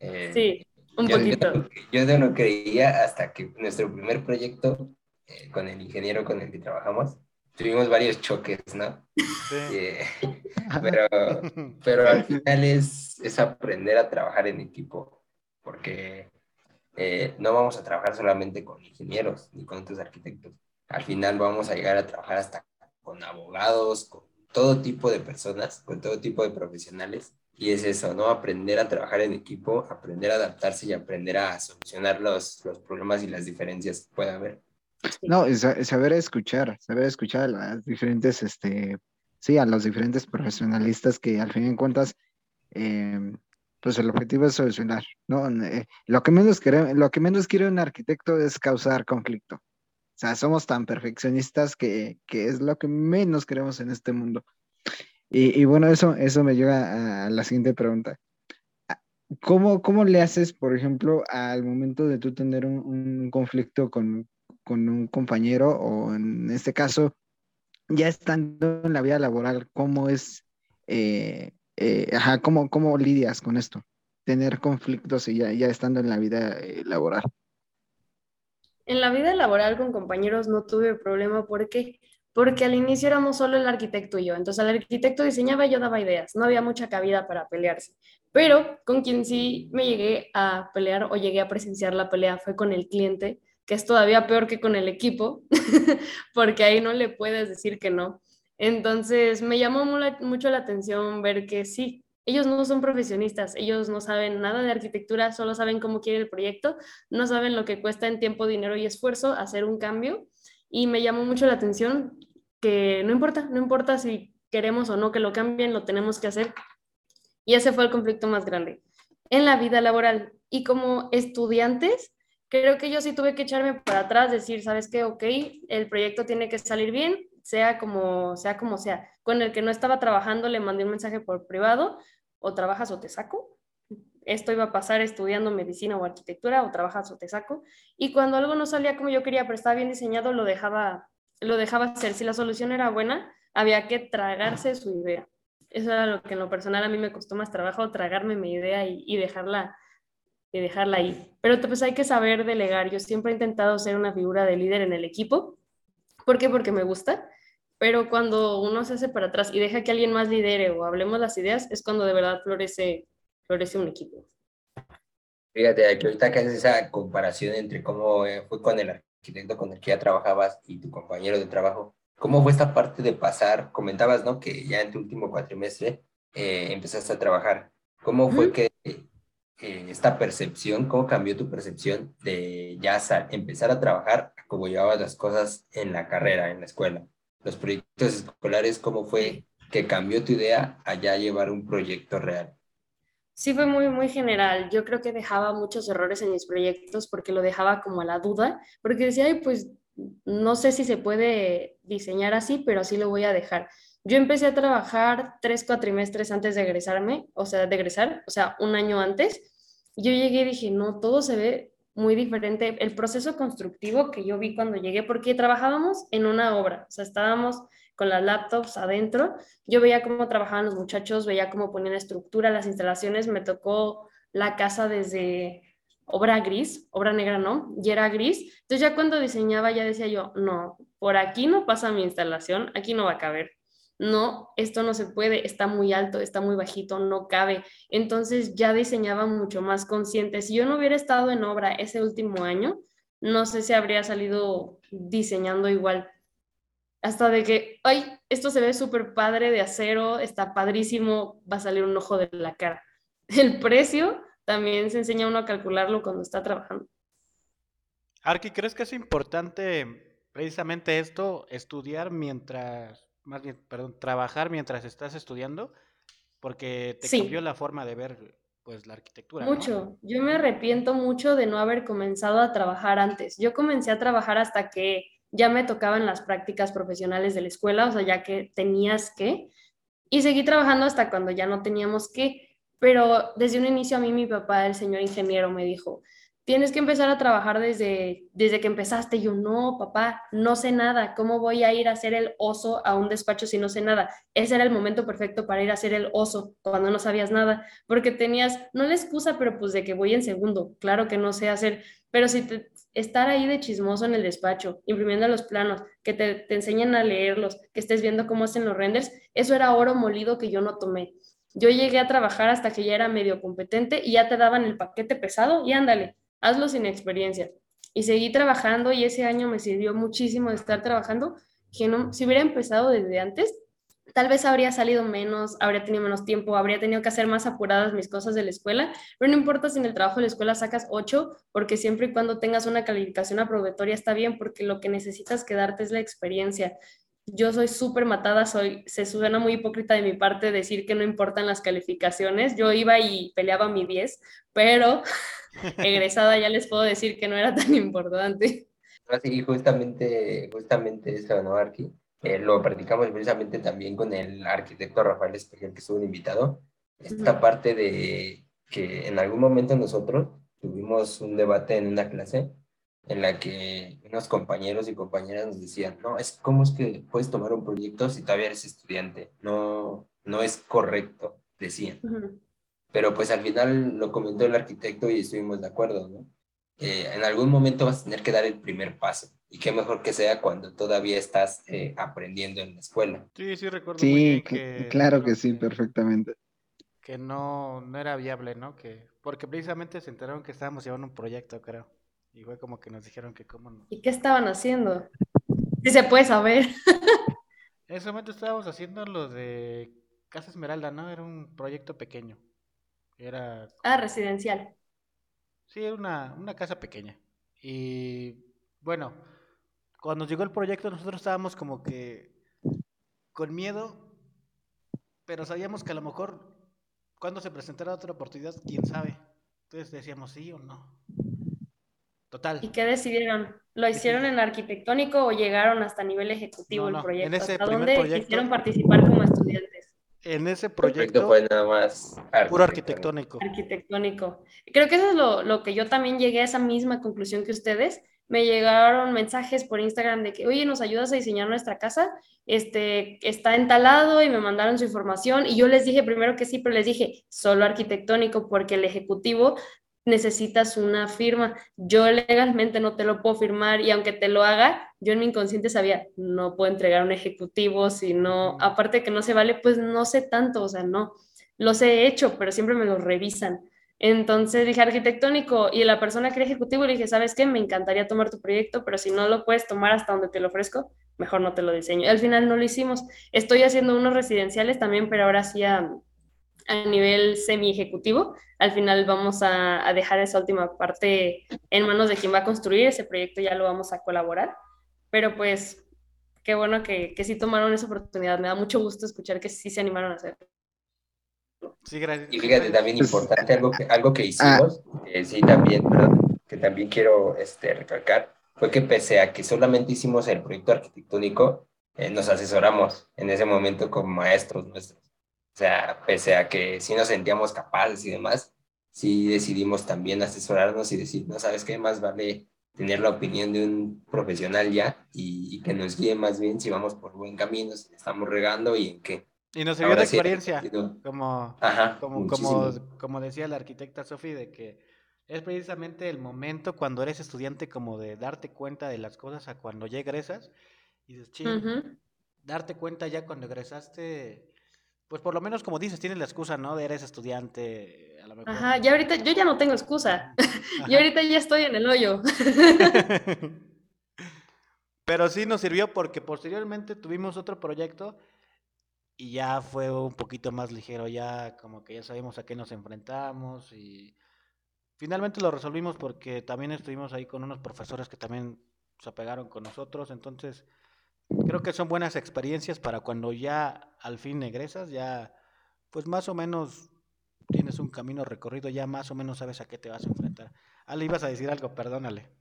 Eh, sí, un yo, poquito. Yo, no lo creía hasta que nuestro primer proyecto eh, con el ingeniero con el que trabajamos, tuvimos varios choques, ¿no? Sí. pero, pero al final es, es aprender a trabajar en equipo, porque no vamos a trabajar solamente con ingenieros ni con otros arquitectos. Al final vamos a llegar a trabajar hasta con abogados, con todo tipo de personas, con todo tipo de profesionales. Y es eso, ¿no? Aprender a trabajar en equipo, aprender a adaptarse y aprender a solucionar los, los problemas y las diferencias que pueda haber. No, saber escuchar, saber escuchar a las diferentes, este, sí, a los diferentes profesionalistas que al fin de cuentas, em, pues el objetivo es solucionar, ¿no? Eh, lo, que menos quiere, lo que menos quiere un arquitecto es causar conflicto. O sea, somos tan perfeccionistas que, es lo que menos queremos en este mundo. Y, bueno, eso, eso me lleva a la siguiente pregunta. ¿Cómo, ¿Cómo le haces, por ejemplo, al momento de tú tener un, conflicto con, un compañero o en este caso, ya estando en la vida laboral, cómo es, eh, eh, cómo, cómo lidias con esto? Tener conflictos y ya, ya estando en la vida eh, laboral. En la vida laboral con compañeros no tuve problema. ¿Por qué? Porque al inicio éramos solo el arquitecto y yo. Entonces el arquitecto diseñaba y yo daba ideas. No había mucha cabida para pelearse. Pero con quien sí me llegué a pelear o llegué a presenciar la pelea fue con el cliente, que es todavía peor que con el equipo, porque ahí no le puedes decir que no. Entonces me llamó mucho la atención ver que sí, ellos no son profesionistas, ellos no saben nada de arquitectura, solo saben cómo quiere el proyecto, no saben lo que cuesta en tiempo, dinero y esfuerzo hacer un cambio. Y me llamó mucho la atención que no importa, no importa si queremos o no que lo cambien, lo tenemos que hacer. Y ese fue el conflicto más grande en la vida laboral. Y como estudiantes, creo que yo sí tuve que echarme para atrás, decir, ¿sabes qué? Ok, el proyecto tiene que salir bien, sea como sea. Como sea. Con el que no estaba trabajando le mandé un mensaje por privado, o trabajas o te saco. Esto iba a pasar estudiando medicina o arquitectura, o trabajas o te saco. Y cuando algo no salía como yo quería, pero estaba bien diseñado, lo dejaba, lo dejaba hacer. Si la solución era buena, había que tragarse su idea. Eso era lo que en lo personal a mí me costó más trabajo, tragarme mi idea y, y dejarla y dejarla ahí. Pero pues hay que saber delegar. Yo siempre he intentado ser una figura de líder en el equipo. ¿Por qué? Porque me gusta pero cuando uno se hace para atrás y deja que alguien más lidere o hablemos las ideas, es cuando de verdad florece, florece un equipo. Fíjate, que ahorita que haces esa comparación entre cómo eh, fue con el arquitecto con el que ya trabajabas y tu compañero de trabajo, ¿cómo fue esta parte de pasar? Comentabas, ¿no? Que ya en tu último cuatrimestre eh, empezaste a trabajar. ¿Cómo fue que esta percepción, cómo cambió tu percepción de ya empezar a trabajar cómo llevabas las cosas en la carrera, en la escuela. Los proyectos escolares, ¿cómo fue que cambió tu idea a ya llevar un proyecto real? Sí, fue muy, muy general. Yo creo que dejaba muchos errores en mis proyectos porque lo dejaba como a la duda, porque decía, ay, pues no sé si se puede diseñar así, pero así lo voy a dejar. Yo empecé a trabajar tres cuatrimestres antes de egresarme, o sea, de egresar, o sea, un año antes. Yo llegué y dije, no, todo se ve muy diferente. El proceso constructivo que yo vi cuando llegué, porque trabajábamos en una obra, o sea, estábamos con las laptops adentro. Yo veía cómo trabajaban los muchachos, veía cómo ponían estructura, las instalaciones. Me tocó la casa desde obra gris, obra negra no, y era gris. Entonces ya cuando diseñaba ya decía yo, no, por aquí no pasa mi instalación, aquí no va a caber no, esto no se puede, está muy alto, está muy bajito, no cabe. Entonces ya diseñaba mucho más consciente. Si yo no hubiera estado en obra ese último año, no sé si habría salido diseñando igual. Hasta de que, ay, esto se ve súper padre de acero, está padrísimo, va a salir un ojo de la cara. El precio también se enseña uno a calcularlo cuando está trabajando. Arki, ¿crees que es importante precisamente esto, estudiar mientras más bien, perdón, trabajar mientras estás estudiando, porque te cambió la forma de ver pues la arquitectura. Mucho. Yo me arrepiento mucho de no haber comenzado a trabajar antes. Yo comencé a trabajar hasta que ya me tocaban las prácticas profesionales de la escuela, o sea, ya que tenías que, y seguí trabajando hasta cuando ya no teníamos que, pero desde un inicio a mí mi papá, el señor ingeniero, me dijo, tienes que empezar a trabajar desde, desde que empezaste. Yo, no, papá, no sé nada. ¿Cómo voy a ir a hacer el oso a un despacho si no sé nada? Ese era el momento perfecto para ir a hacer el oso cuando no sabías nada, porque tenías, no la excusa, pero pues de que voy en segundo. Claro que no sé hacer, pero si te, estar ahí de chismoso en el despacho, imprimiendo los planos, que te, te enseñen a leerlos, que estés viendo cómo hacen los renders, eso era oro molido que yo no tomé. Yo llegué a trabajar hasta que ya era medio competente y ya te daban el paquete pesado y ándale, hazlo sin experiencia. Y seguí trabajando y ese año me sirvió muchísimo de estar trabajando, que si hubiera empezado desde antes, tal vez habría salido menos, habría tenido menos tiempo, habría tenido que hacer más apuradas mis cosas de la escuela, pero no importa si en el trabajo de la escuela sacas 8, porque siempre y cuando tengas una calificación aprobatoria está bien, porque lo que necesitas quedarte es la experiencia. Yo soy súper matada, soy, se suena muy hipócrita de mi parte decir que no importan las calificaciones. Yo iba y peleaba mi 10, pero egresada ya les puedo decir que no era tan importante. Sí, justamente, justamente eso, ¿no, Arqui? Eh, lo practicamos precisamente también con el arquitecto Rafael Espejel, que estuvo un invitado. Esta parte de que en algún momento nosotros tuvimos un debate en una clase en la que unos compañeros y compañeras nos decían, no, es cómo es que puedes tomar un proyecto si todavía eres estudiante, no, no es correcto, decían. Pero pues al final lo comentó el arquitecto y estuvimos de acuerdo, ¿no? Eh, en algún momento vas a tener que dar el primer paso. Y qué mejor que sea cuando todavía estás eh, aprendiendo en la escuela. Sí, sí, recuerdo. Sí, que, claro que sí, perfectamente. Que no, no era viable, ¿no? Que, porque precisamente se enteraron que estábamos llevando un proyecto, creo. Y fue como que nos dijeron que cómo no. ¿Y qué estaban haciendo? Si se puede saber. en ese momento estábamos haciendo lo de Casa Esmeralda, ¿no? Era un proyecto pequeño. Era... Ah, residencial. Sí, era una, una casa pequeña. Y bueno, cuando llegó el proyecto nosotros estábamos como que con miedo, pero sabíamos que a lo mejor cuando se presentara otra oportunidad, quién sabe. Entonces decíamos sí o no. Total. ¿Y qué decidieron? ¿Lo hicieron en arquitectónico o llegaron hasta nivel ejecutivo el proyecto? En ese ¿Hasta dónde quisieron participar como estudiantes? En ese proyecto, fue nada más puro arquitectónico. Arquitectónico. Creo que eso es lo, lo, que yo también llegué a esa misma conclusión que ustedes. Me llegaron mensajes por Instagram de que, oye, ¿nos ayudas a diseñar nuestra casa? Este, está entalado y me mandaron su información y yo les dije primero que sí, pero les dije solo arquitectónico porque el ejecutivo necesitas una firma. Yo legalmente no te lo puedo firmar y aunque te lo haga, yo en mi inconsciente sabía, no puedo entregar un ejecutivo, si no, aparte que no se vale, pues no sé tanto, o sea, no, los he hecho, pero siempre me los revisan. Entonces dije arquitectónico y la persona que era ejecutivo le dije, ¿sabes qué? Me encantaría tomar tu proyecto, pero si no lo puedes tomar hasta donde te lo ofrezco, mejor no te lo diseño. al final no lo hicimos. Estoy haciendo unos residenciales también, pero ahora sí a, a nivel semi-ejecutivo. Al final vamos a, a, dejar esa última parte en manos de quien va a construir ese proyecto, ya lo vamos a colaborar. Pero pues, qué bueno que, que sí tomaron esa oportunidad. Me da mucho gusto escuchar que sí se animaron a hacerlo. Sí, gracias. Y fíjate, también importante algo que, algo que hicimos, ah. sí, también, perdón, que también quiero este, recalcar, fue que pese a que solamente hicimos el proyecto arquitectónico, eh, nos asesoramos en ese momento con maestros nuestros. O sea, pese a que sí nos sentíamos capaces y demás, sí decidimos también asesorarnos y decir, no sabes qué, más vale tener la opinión de un profesional ya y, que nos guíe más bien si vamos por buen camino, si estamos regando y en qué. Y nos sirvió de experiencia, como, como, como, como, decía la arquitecta Sofi, de que es precisamente el momento cuando eres estudiante como de darte cuenta de las cosas a cuando ya egresas y dices, ching, darte cuenta ya cuando egresaste, pues por lo menos como dices, tienes la excusa, ¿no? De eres estudiante, a lo mejor. Ajá, ya ahorita yo ya no tengo excusa, yo ahorita ya estoy en el hoyo. Pero sí nos sirvió porque posteriormente tuvimos otro proyecto y ya fue un poquito más ligero, ya como que ya sabemos a qué nos enfrentamos y finalmente lo resolvimos porque también estuvimos ahí con unos profesores que también se apegaron con nosotros, entonces creo que son buenas experiencias para cuando ya al fin egresas, ya pues más o menos tienes un camino recorrido, ya más o menos sabes a qué te vas a enfrentar. Ale, ibas a decir algo, perdónale.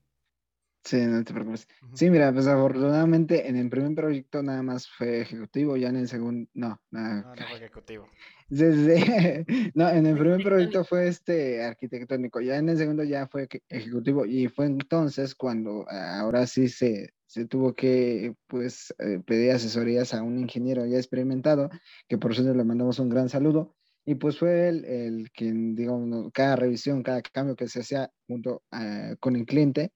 Sí, no te preocupes. Sí, mira, pues afortunadamente en el primer proyecto nada más fue ejecutivo, ya en el segundo, no, nada. No, no fue ejecutivo. no, en el primer proyecto fue este arquitectónico, ya en el segundo ya fue ejecutivo y fue entonces cuando ahora sí se, se tuvo que pues eh, pedir asesorías a un ingeniero ya experimentado, que por eso le mandamos un gran saludo. Y pues fue el, el quien, digamos, cada revisión, cada cambio que se hacía junto eh, con el cliente,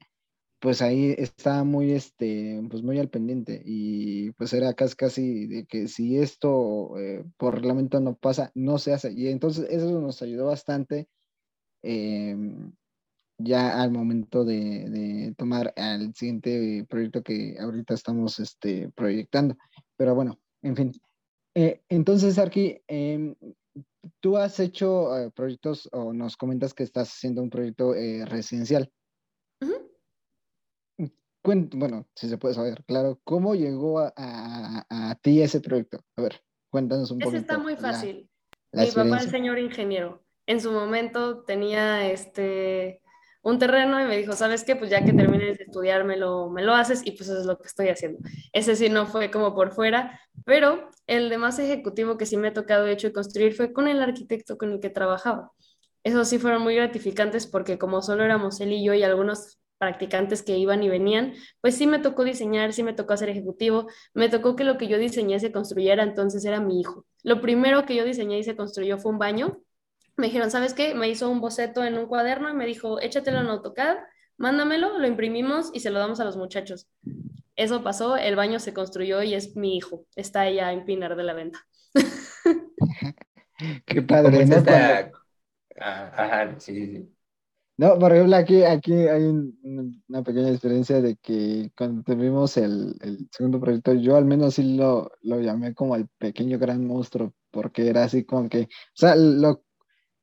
pues ahí estaba muy, este, pues muy al pendiente y pues era casi, casi de que si esto eh, por reglamento no pasa, no se hace. Y entonces eso nos ayudó bastante em, ya al momento de, tomar al siguiente proyecto que ahorita estamos este, proyectando. Pero bueno, en fin. Eh, entonces, aquí em, tú has hecho eh, proyectos o nos comentas que estás haciendo un proyecto residencial bueno, si se puede saber, claro, ¿cómo llegó a, a, ti ese proyecto? A ver, cuéntanos un poco. Ese está muy fácil. Mi papá es señor ingeniero. En su momento tenía este un terreno y me dijo, ¿sabes qué? Pues ya que termines de estudiar, me lo, me lo haces y pues eso es lo que estoy haciendo. Ese sí no fue como por fuera, pero el de más ejecutivo que sí me ha tocado hecho y construir fue con el arquitecto con el que trabajaba. Esos sí fueron muy gratificantes porque como solo éramos él y yo y algunos practicantes que iban y venían, pues sí me tocó diseñar, sí me tocó hacer ejecutivo, me tocó que lo que yo diseñé se construyera, entonces era mi hijo. Lo primero que yo diseñé y se construyó fue un baño. Me dijeron, ¿sabes qué? Me hizo un boceto en un cuaderno y me dijo, échatelo en AutoCAD, mándamelo, lo imprimimos y se lo damos a los muchachos. Eso pasó, el baño se construyó y es mi hijo. Está allá en Pinar de la Venta. Qué padre, ¿no? Ah, ajá, sí, sí. No, por ejemplo, aquí, aquí hay una pequeña diferencia de que cuando tuvimos el, el, segundo proyecto, yo al menos sí lo, lo llamé como el pequeño gran monstruo, porque era así como que, o sea, lo,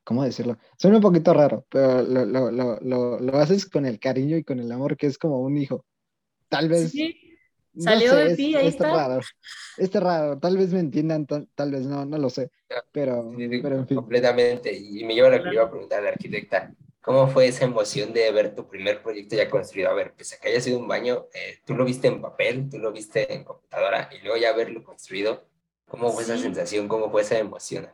¿cómo decirlo? Suena un poquito raro, pero lo, lo, lo, lo, haces con el cariño y con el amor que es como un hijo. Tal vez... Sí, salió de ti, ahí está. Raro, es raro, tal vez me entiendan, tal, vez no, no lo sé, pero, pero en fin. Completamente, y me lleva a lo que iba a preguntar la arquitecta ¿Cómo fue esa emoción de ver tu primer proyecto ya construido? A ver, pese a que haya sido un baño, eh, tú lo viste en papel, tú lo viste en computadora y luego ya verlo construido. ¿Cómo fue esa sensación? ¿Cómo fue esa emoción?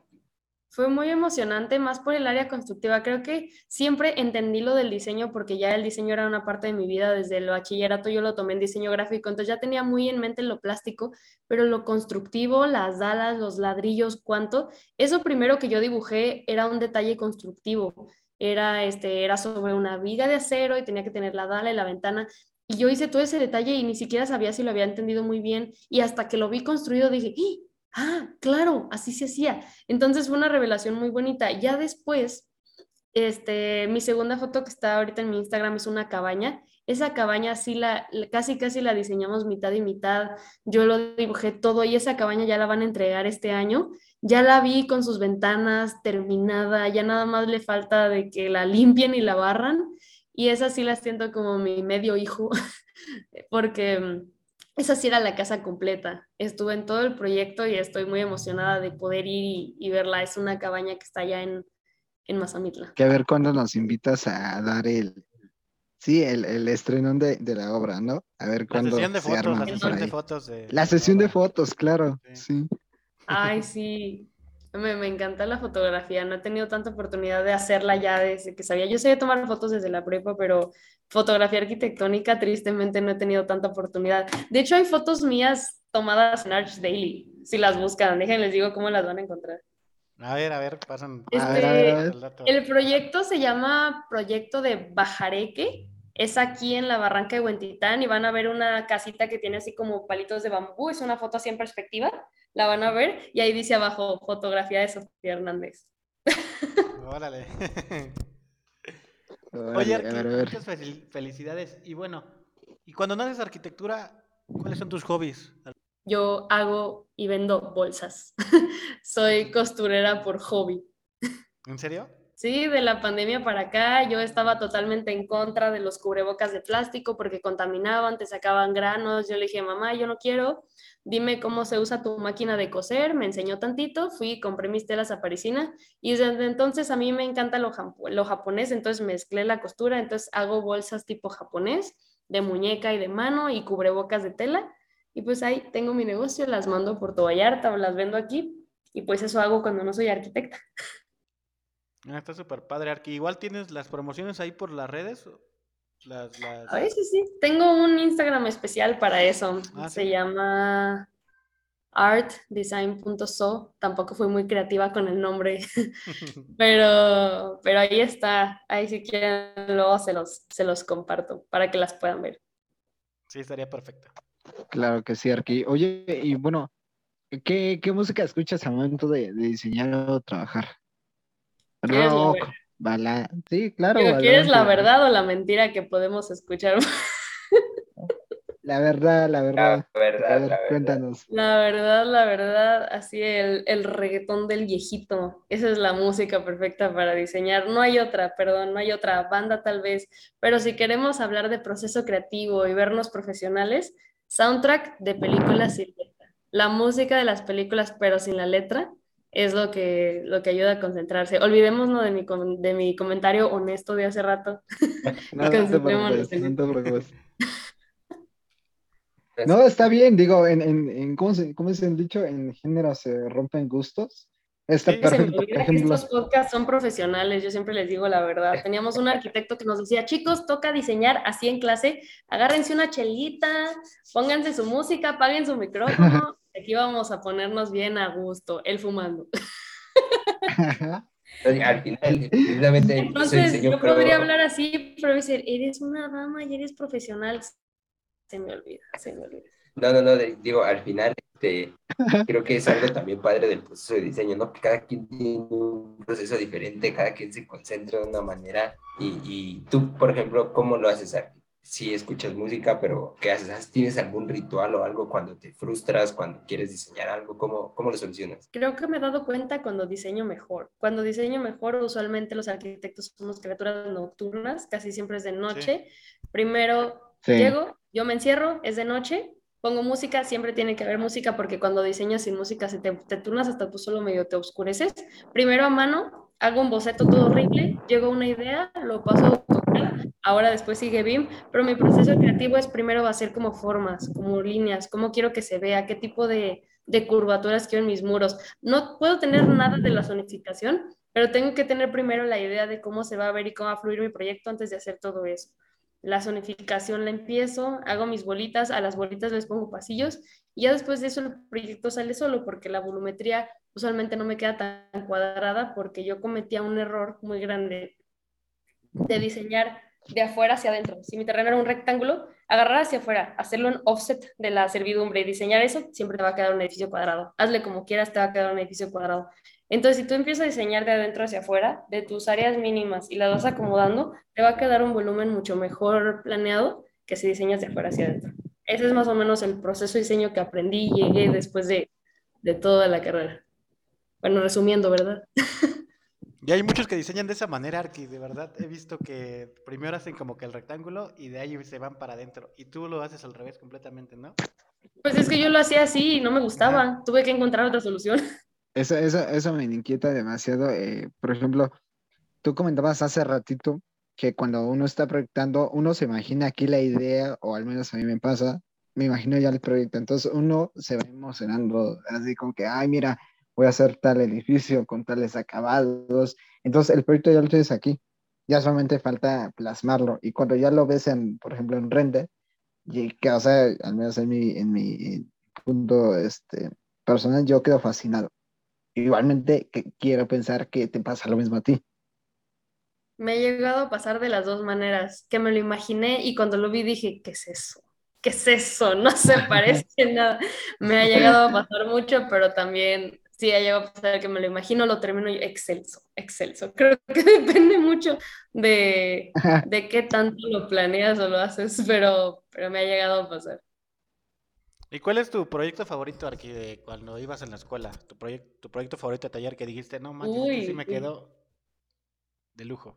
Fue muy emocionante, más por el área constructiva. Creo que siempre entendí lo del diseño porque ya el diseño era una parte de mi vida. Desde el bachillerato yo lo tomé en diseño gráfico, entonces ya tenía muy en mente lo plástico, pero lo constructivo, las dalas, los ladrillos, cuánto, eso primero que yo dibujé era un detalle constructivo era, este, era sobre una viga de acero y tenía que tener la dala y la ventana. Y yo hice todo ese detalle y ni siquiera sabía si lo había entendido muy bien. Y hasta que lo vi construido dije, ah, claro, así se hacía. Entonces fue una revelación muy bonita. Ya después, este, mi segunda foto que está ahorita en mi Instagram es una cabaña esa cabaña sí la, casi casi la diseñamos mitad y mitad, yo lo dibujé todo y esa cabaña ya la van a entregar este año. Ya la vi con sus ventanas terminada, ya nada más le falta de que la limpien y la barran y esa sí la siento como mi medio hijo, porque mm, esa sí era la casa completa. Estuve en todo el proyecto y estoy muy emocionada de poder ir y, verla. Es una cabaña que está allá en, en Mazamitla. Que ver cuándo nos invitas a dar el, Sí, el, el estreno de, de, la obra, ¿no? A ver cuándo. La sesión de fotos, la sesión de fotos. la sesión de fotos, claro, sí. Ay, sí. Me, me, encanta la fotografía. No he tenido tanta oportunidad de hacerla ya desde que sabía. Yo sabía tomar fotos desde la prepa, pero fotografía arquitectónica, tristemente, no he tenido tanta oportunidad. De hecho, hay fotos mías tomadas en Arch Daily. Si las buscan, déjenles digo cómo las van a encontrar. A ver, a ver, pasan. Este, el proyecto se llama Proyecto de Bajareque. Es aquí en la barranca de Huentitán y van a ver una casita que tiene así como palitos de bambú. Es una foto así en perspectiva. La van a ver y ahí dice abajo fotografía de Sofía Hernández. Órale. Oye, muchas felicidades. Y bueno, y cuando no haces arquitectura, ¿cuáles son tus hobbies? Yo hago y vendo bolsas. Soy costurera por hobby. ¿En serio? Sí, de la pandemia para acá yo estaba totalmente en contra de los cubrebocas de plástico porque contaminaban, te sacaban granos. Yo le dije, mamá, yo no quiero, dime cómo se usa tu máquina de coser. Me enseñó tantito, fui, compré mis telas a Parisina y desde entonces a mí me encanta lo, lo japonés, entonces mezclé la costura, entonces hago bolsas tipo japonés, de muñeca y de mano y cubrebocas de tela y pues ahí tengo mi negocio, las mando por Vallarta o las vendo aquí. Y pues eso hago cuando no soy arquitecta. Ah, está súper padre, Arqui. Igual tienes las promociones ahí por las redes. Las, las... A sí, sí. Tengo un Instagram especial para eso. Ah, Se llama artdesign.so. Tampoco fui muy creativa con el nombre, pero, pero ahí está. Ahí si quieren, luego se los, se los comparto para que las puedan ver. Sí, estaría perfecto. Claro que sí, Arqui. Oye, y bueno, ¿qué, qué música escuchas al momento de, diseñar o trabajar? Rock, bala. Sí, claro. ¿Quieres la verdad o la mentira que podemos escuchar? La verdad, la verdad. La verdad, la cuéntanos. La verdad, la verdad, así el, el reggaetón del viejito. Esa es la música perfecta para diseñar. No hay otra, perdón, no hay otra banda tal vez. Pero si queremos hablar de proceso creativo y vernos profesionales, Soundtrack de películas sin letra. La música de las películas, pero sin la letra, es lo que, lo que ayuda a concentrarse. Olvidémonos de mi, de mi comentario honesto de hace rato. no, está bien, digo, en, en, en ¿cómo, se, ¿cómo es el dicho? En género se rompen gustos. Está perfecto. estos podcasts son profesionales, yo siempre les digo la verdad. Teníamos un arquitecto que nos decía, chicos, toca diseñar así en clase, agárrense una chelita, pónganse su música, apaguen su micrófono, aquí vamos a ponernos bien a gusto, él fumando. Al final, Entonces, yo podría hablar así, pero decir, eres una dama y eres profesional. Se me olvida, se me olvida. No, no, no, digo, al final este, creo que es algo también padre del proceso de diseño, ¿no? Que cada quien tiene un proceso diferente, cada quien se concentra de una manera y, y tú, por ejemplo, ¿cómo lo haces aquí? Si escuchas música, pero ¿qué haces? ¿Tienes algún ritual o algo cuando te frustras, cuando quieres diseñar algo? ¿Cómo, cómo lo solucionas? Creo que me he dado cuenta cuando diseño mejor. Cuando diseño mejor, usualmente los arquitectos somos criaturas nocturnas, casi siempre es de noche. Primero llego, yo me encierro, es de noche, pongo música, siempre tiene que haber música porque cuando diseñas sin música se te, te turnas hasta tú solo medio te oscureces. Primero a mano, hago un boceto todo horrible, llego a una idea, lo paso a tocar, ahora después sigue BIM, pero mi proceso creativo es primero va a ser como formas, como líneas, cómo quiero que se vea, qué tipo de, de curvaturas quiero en mis muros. No puedo tener nada de la zonificación, pero tengo que tener primero la idea de cómo se va a ver y cómo va a fluir mi proyecto antes de hacer todo eso la zonificación la empiezo, hago mis bolitas, a las bolitas les pongo pasillos y ya después de eso el proyecto sale solo porque la volumetría usualmente no me queda tan cuadrada porque yo cometía un error muy grande de diseñar de afuera hacia adentro. Si mi terreno era un rectángulo, agarrar hacia afuera, hacerlo en offset de la servidumbre y diseñar eso, siempre te va a quedar un edificio cuadrado. Hazle como quieras, te va a quedar un edificio cuadrado. Entonces, si tú empiezas a diseñar de adentro hacia afuera, de tus áreas mínimas y las vas acomodando, te va a quedar un volumen mucho mejor planeado que si diseñas de afuera hacia adentro. Ese es más o menos el proceso de diseño que aprendí y llegué después de, de toda la carrera. Bueno, resumiendo, ¿verdad? Y hay muchos que diseñan de esa manera, Arki, de verdad. He visto que primero hacen como que el rectángulo y de ahí se van para adentro. Y tú lo haces al revés completamente, ¿no? Pues es que yo lo hacía así y no me gustaba. Tuve que encontrar otra solución. Eso, eso, eso me inquieta demasiado. eh, por ejemplo, tú comentabas hace ratito que cuando uno está proyectando, uno se imagina aquí la idea, o al menos a mí me pasa, me imagino ya el proyecto. Entonces uno se va emocionando, así como que, ay, mira, voy a hacer tal edificio con tales acabados. Entonces el proyecto ya lo tienes aquí. Ya solamente falta plasmarlo. Y cuando ya lo ves en, por ejemplo, en render, y que, o sea, al menos en mi, en mi punto este, personal, yo quedo fascinado. Igualmente, que quiero pensar que te pasa lo mismo a ti. Me ha llegado a pasar de las dos maneras, que me lo imaginé y cuando lo vi dije, ¿qué es eso? ¿Qué es eso? No se parece nada. Me ha llegado a pasar mucho, pero también sí ha llegado a pasar que me lo imagino, lo termino y excelso, excelso. Creo que depende mucho de, de qué tanto lo planeas o lo haces, pero, pero me ha llegado a pasar. ¿Y cuál es tu proyecto favorito, Arki, de cuando ibas en la escuela? Tu, proyecto tu proyecto favorito de taller que dijiste, no manches, este sí me quedó de lujo.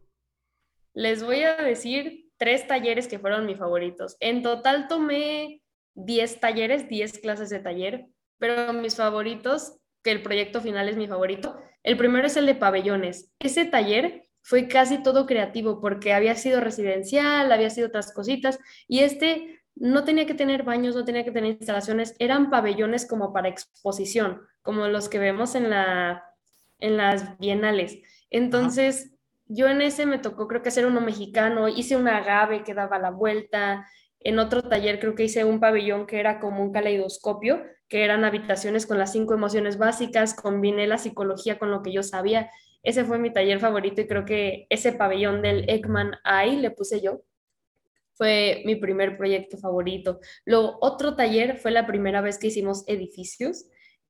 Les voy a decir tres talleres que fueron mis favoritos. En total tomé 10 talleres, 10 clases de taller, pero mis favoritos, que el proyecto final es mi favorito, el primero es el de pabellones. Ese taller fue casi todo creativo porque había sido residencial, había sido otras cositas y este no tenía que tener baños, no tenía que tener instalaciones, eran pabellones como para exposición, como los que vemos en, la, en las bienales. Entonces, yo en ese me tocó creo que hacer uno mexicano, hice un agave que daba la vuelta, en otro taller creo que hice un pabellón que era como un caleidoscopio, que eran habitaciones con las cinco emociones básicas, combiné la psicología con lo que yo sabía. Ese fue mi taller favorito y creo que ese pabellón del Ekman Eye le puse yo. Fue mi primer proyecto favorito. Luego, otro taller fue la primera vez que hicimos edificios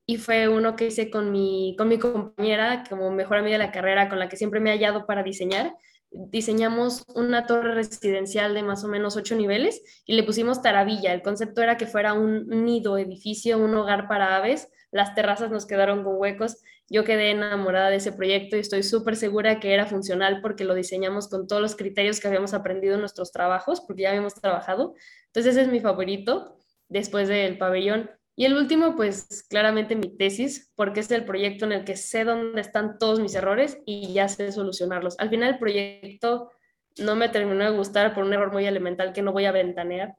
y fue uno que hice con mi, con mi compañera, como mejor amiga de la carrera, con la que siempre me he hallado para diseñar. Diseñamos una torre residencial de más o menos ocho niveles y le pusimos taravilla. El concepto era que fuera un nido, edificio, un hogar para aves. Las terrazas nos quedaron con huecos. Yo quedé enamorada de ese proyecto y estoy súper segura que era funcional porque lo diseñamos con todos los criterios que habíamos aprendido en nuestros trabajos, porque ya habíamos trabajado. Entonces ese es mi favorito después del pabellón. Y el último, pues claramente mi tesis, porque es el proyecto en el que sé dónde están todos mis errores y ya sé solucionarlos. Al final el proyecto no me terminó de gustar por un error muy elemental que no voy a ventanear,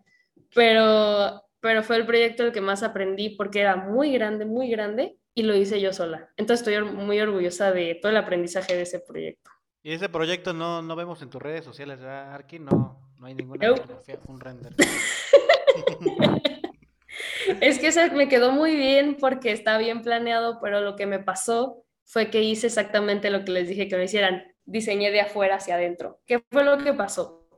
pero, pero fue el proyecto el que más aprendí porque era muy grande, muy grande y lo hice yo sola. Entonces estoy muy orgullosa de todo el aprendizaje de ese proyecto. Y ese proyecto no, no vemos en tus redes sociales, ¿verdad, Arki? No, no hay ninguna fotografía, un render. Es que ese me quedó muy bien porque está bien planeado, pero lo que me pasó fue que hice exactamente lo que les dije que no hicieran. Diseñé de afuera hacia adentro. ¿Qué fue lo que pasó?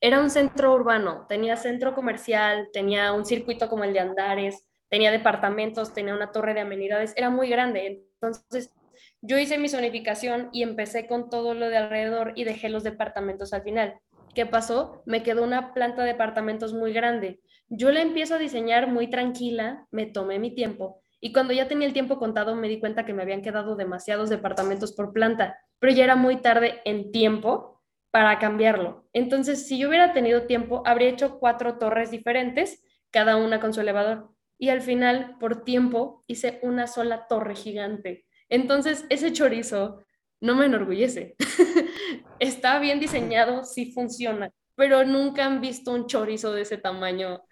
Era un centro urbano, tenía centro comercial, tenía un circuito como el de Andares, tenía departamentos, tenía una torre de amenidades, era muy grande. Entonces, yo hice mi zonificación y empecé con todo lo de alrededor y dejé los departamentos al final. ¿Qué pasó? Me quedó una planta de departamentos muy grande. Yo la empiezo a diseñar muy tranquila, me tomé mi tiempo y cuando ya tenía el tiempo contado me di cuenta que me habían quedado demasiados departamentos por planta, pero ya era muy tarde en tiempo para cambiarlo. Entonces, si yo hubiera tenido tiempo, habría hecho cuatro torres diferentes, cada una con su elevador. Y al final, por tiempo, hice una sola torre gigante. Entonces, ese chorizo no me enorgullece. Está bien diseñado, sí funciona, pero nunca han visto un chorizo de ese tamaño,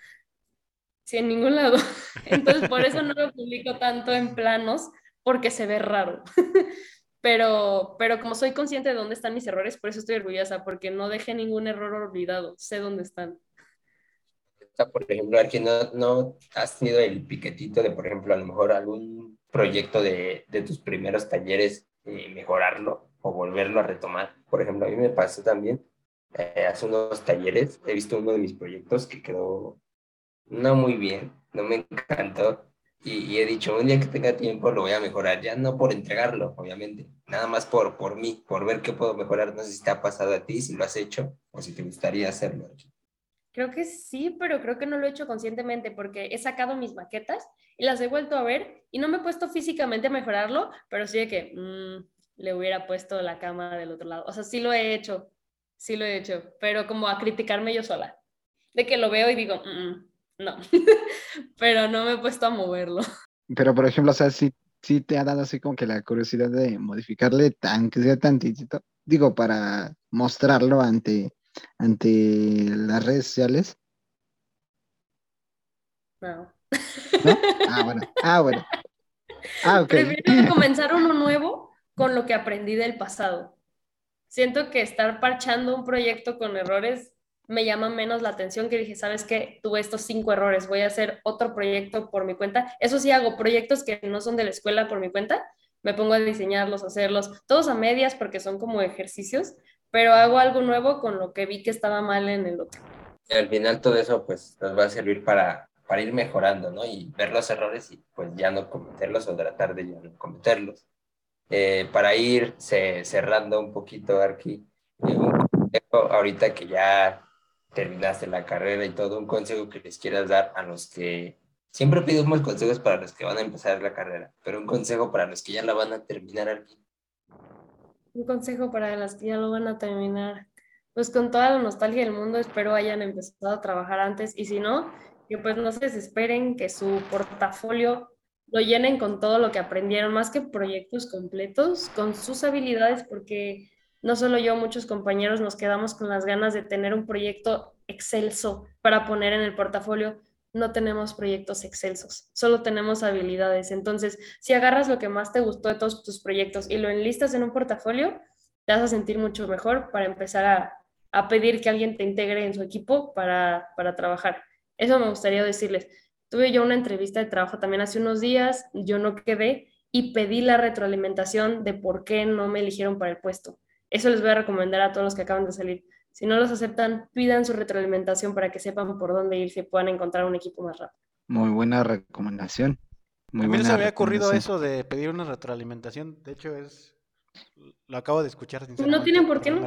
sí, en ningún lado. Entonces, por eso no lo publico tanto en planos, porque se ve raro. Pero, pero como soy consciente de dónde están mis errores, por eso estoy orgullosa, porque no dejé ningún error olvidado, sé dónde están. Sea, por ejemplo, aquí no, no has tenido el piquetito de, por ejemplo, a lo mejor algún proyecto de, de tus primeros talleres, eh, mejorarlo o volverlo a retomar. Por ejemplo, a mí me pasó también, eh, hace unos talleres, he visto uno de mis proyectos que quedó no muy bien, no me encantó. y, he dicho, un día que tenga tiempo lo voy a mejorar, ya no por entregarlo, obviamente, nada más por, por mí, por ver qué puedo mejorar. No sé si te ha pasado a ti, si lo has hecho o si te gustaría hacerlo. Creo que sí, pero creo que no lo he hecho conscientemente porque he sacado mis maquetas y las he vuelto a ver y no me he puesto físicamente a mejorarlo, pero sí de que mm, le hubiera puesto la cama del otro lado. O sea, sí lo he hecho, sí lo he hecho, pero como a criticarme yo sola. De que lo veo y digo, mm, mm, no, pero no me he puesto a moverlo. Pero, por ejemplo, o sea, sí, sí te ha dado así como que la curiosidad de modificarle tan, que sea tantito, digo, para mostrarlo ante, ante las redes sociales. No. ¿No? Ah, bueno. Ah, bueno. Ah, ok. Prefiero comenzar uno nuevo con lo que aprendí del pasado. Siento que estar parchando un proyecto con errores me llama menos la atención que dije, ¿sabes qué? Tuve estos cinco errores, voy a hacer otro proyecto por mi cuenta. Eso sí, hago proyectos que no son de la escuela por mi cuenta, me pongo a diseñarlos, a hacerlos, todos a medias porque son como ejercicios, pero hago algo nuevo con lo que vi que estaba mal en el otro. Y al final todo eso pues nos va a servir para, para ir mejorando, ¿no? Y ver los errores y pues ya no cometerlos o tratar de ya no cometerlos. Eh, para ir cerrando un poquito, Arki, un ahorita que ya terminaste la carrera y todo, un consejo que les quieras dar a los que siempre pedimos consejos para los que van a empezar la carrera, pero un consejo para los que ya la van a terminar aquí. Un consejo para los que ya lo van a terminar. Pues con toda la nostalgia del mundo, espero hayan empezado a trabajar antes y si no, que pues no se desesperen, que su portafolio lo llenen con todo lo que aprendieron, más que proyectos completos, con sus habilidades, porque no solo yo, muchos compañeros nos quedamos con las ganas de tener un proyecto excelso para poner en el portafolio. No tenemos proyectos excelsos, solo tenemos habilidades. Entonces, si agarras lo que más te gustó de todos tus proyectos y lo enlistas en un portafolio, te vas a sentir mucho mejor para empezar a, a pedir que alguien te integre en su equipo para, para trabajar. Eso me gustaría decirles. Tuve yo una entrevista de trabajo también hace unos días, yo no quedé y pedí la retroalimentación de por qué no me eligieron para el puesto. Eso les voy a recomendar a todos los que acaban de salir. Si no los aceptan, pidan su retroalimentación para que sepan por dónde ir y puedan encontrar un equipo más rápido. Muy buena recomendación. Muy a mí no se había ocurrido eso de pedir una retroalimentación. De hecho, es lo acabo de escuchar. No tienen por qué no.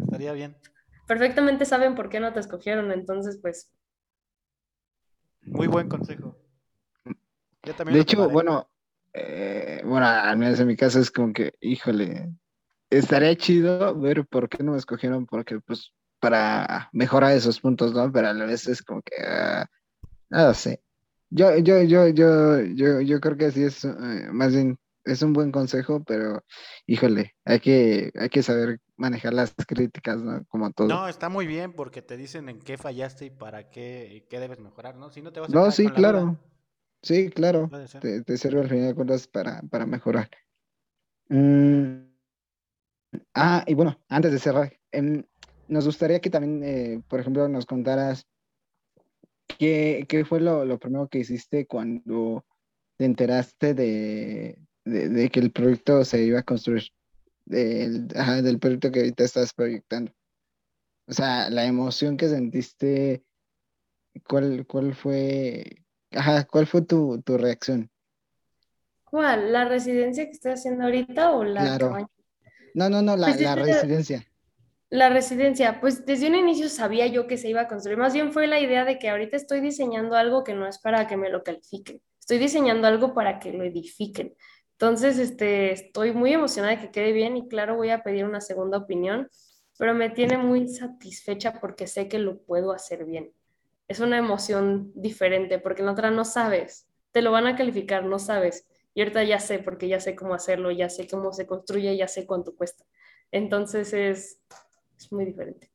Estaría bien. Perfectamente saben por qué no te escogieron, entonces pues. Muy buen consejo. de hecho, bueno, eh, bueno, al menos en mi caso es como que, híjole, estaría chido ver por qué no me escogieron, porque pues para mejorar esos puntos, ¿no? Pero a la vez es como que, uh, no sé. Yo, yo, yo, yo, yo, yo creo que sí es, eh, más bien, es un buen consejo, pero híjole, hay que, hay que saber manejar las críticas, ¿no? Como todo. No, está muy bien porque te dicen en qué fallaste y para qué, qué debes mejorar, ¿no? Si no te vas a No, sí, claro. Sí, claro. Te, te, sirve al final de cuentas para, para mejorar. Mm, Ah, y bueno, antes de cerrar, em, nos gustaría que también, eh, por ejemplo, nos contaras qué, qué fue lo, lo, primero que hiciste cuando te enteraste de, de, que el proyecto se iba a construir, del, del proyecto que ahorita estás proyectando. O sea, la emoción que sentiste, ¿cuál, cuál fue, ajá, cuál fue tu, tu reacción? ¿Cuál? ¿La residencia que estoy haciendo ahorita o la claro. No, no, no, la, pues residencia. La residencia, pues desde un inicio sabía yo que se iba a construir. Más bien fue la idea de que ahorita estoy diseñando algo que no es para que me lo califiquen. Estoy diseñando algo para que lo edifiquen. Entonces, este, estoy muy emocionada de que quede bien y claro, voy a pedir una segunda opinión, pero me tiene muy satisfecha porque sé que lo puedo hacer bien. Es una emoción diferente porque en la otra no sabes, te lo van a calificar, no sabes. Y ahorita ya sé, porque ya sé cómo hacerlo, ya sé cómo se construye, ya sé cuánto cuesta. Entonces es, es muy diferente.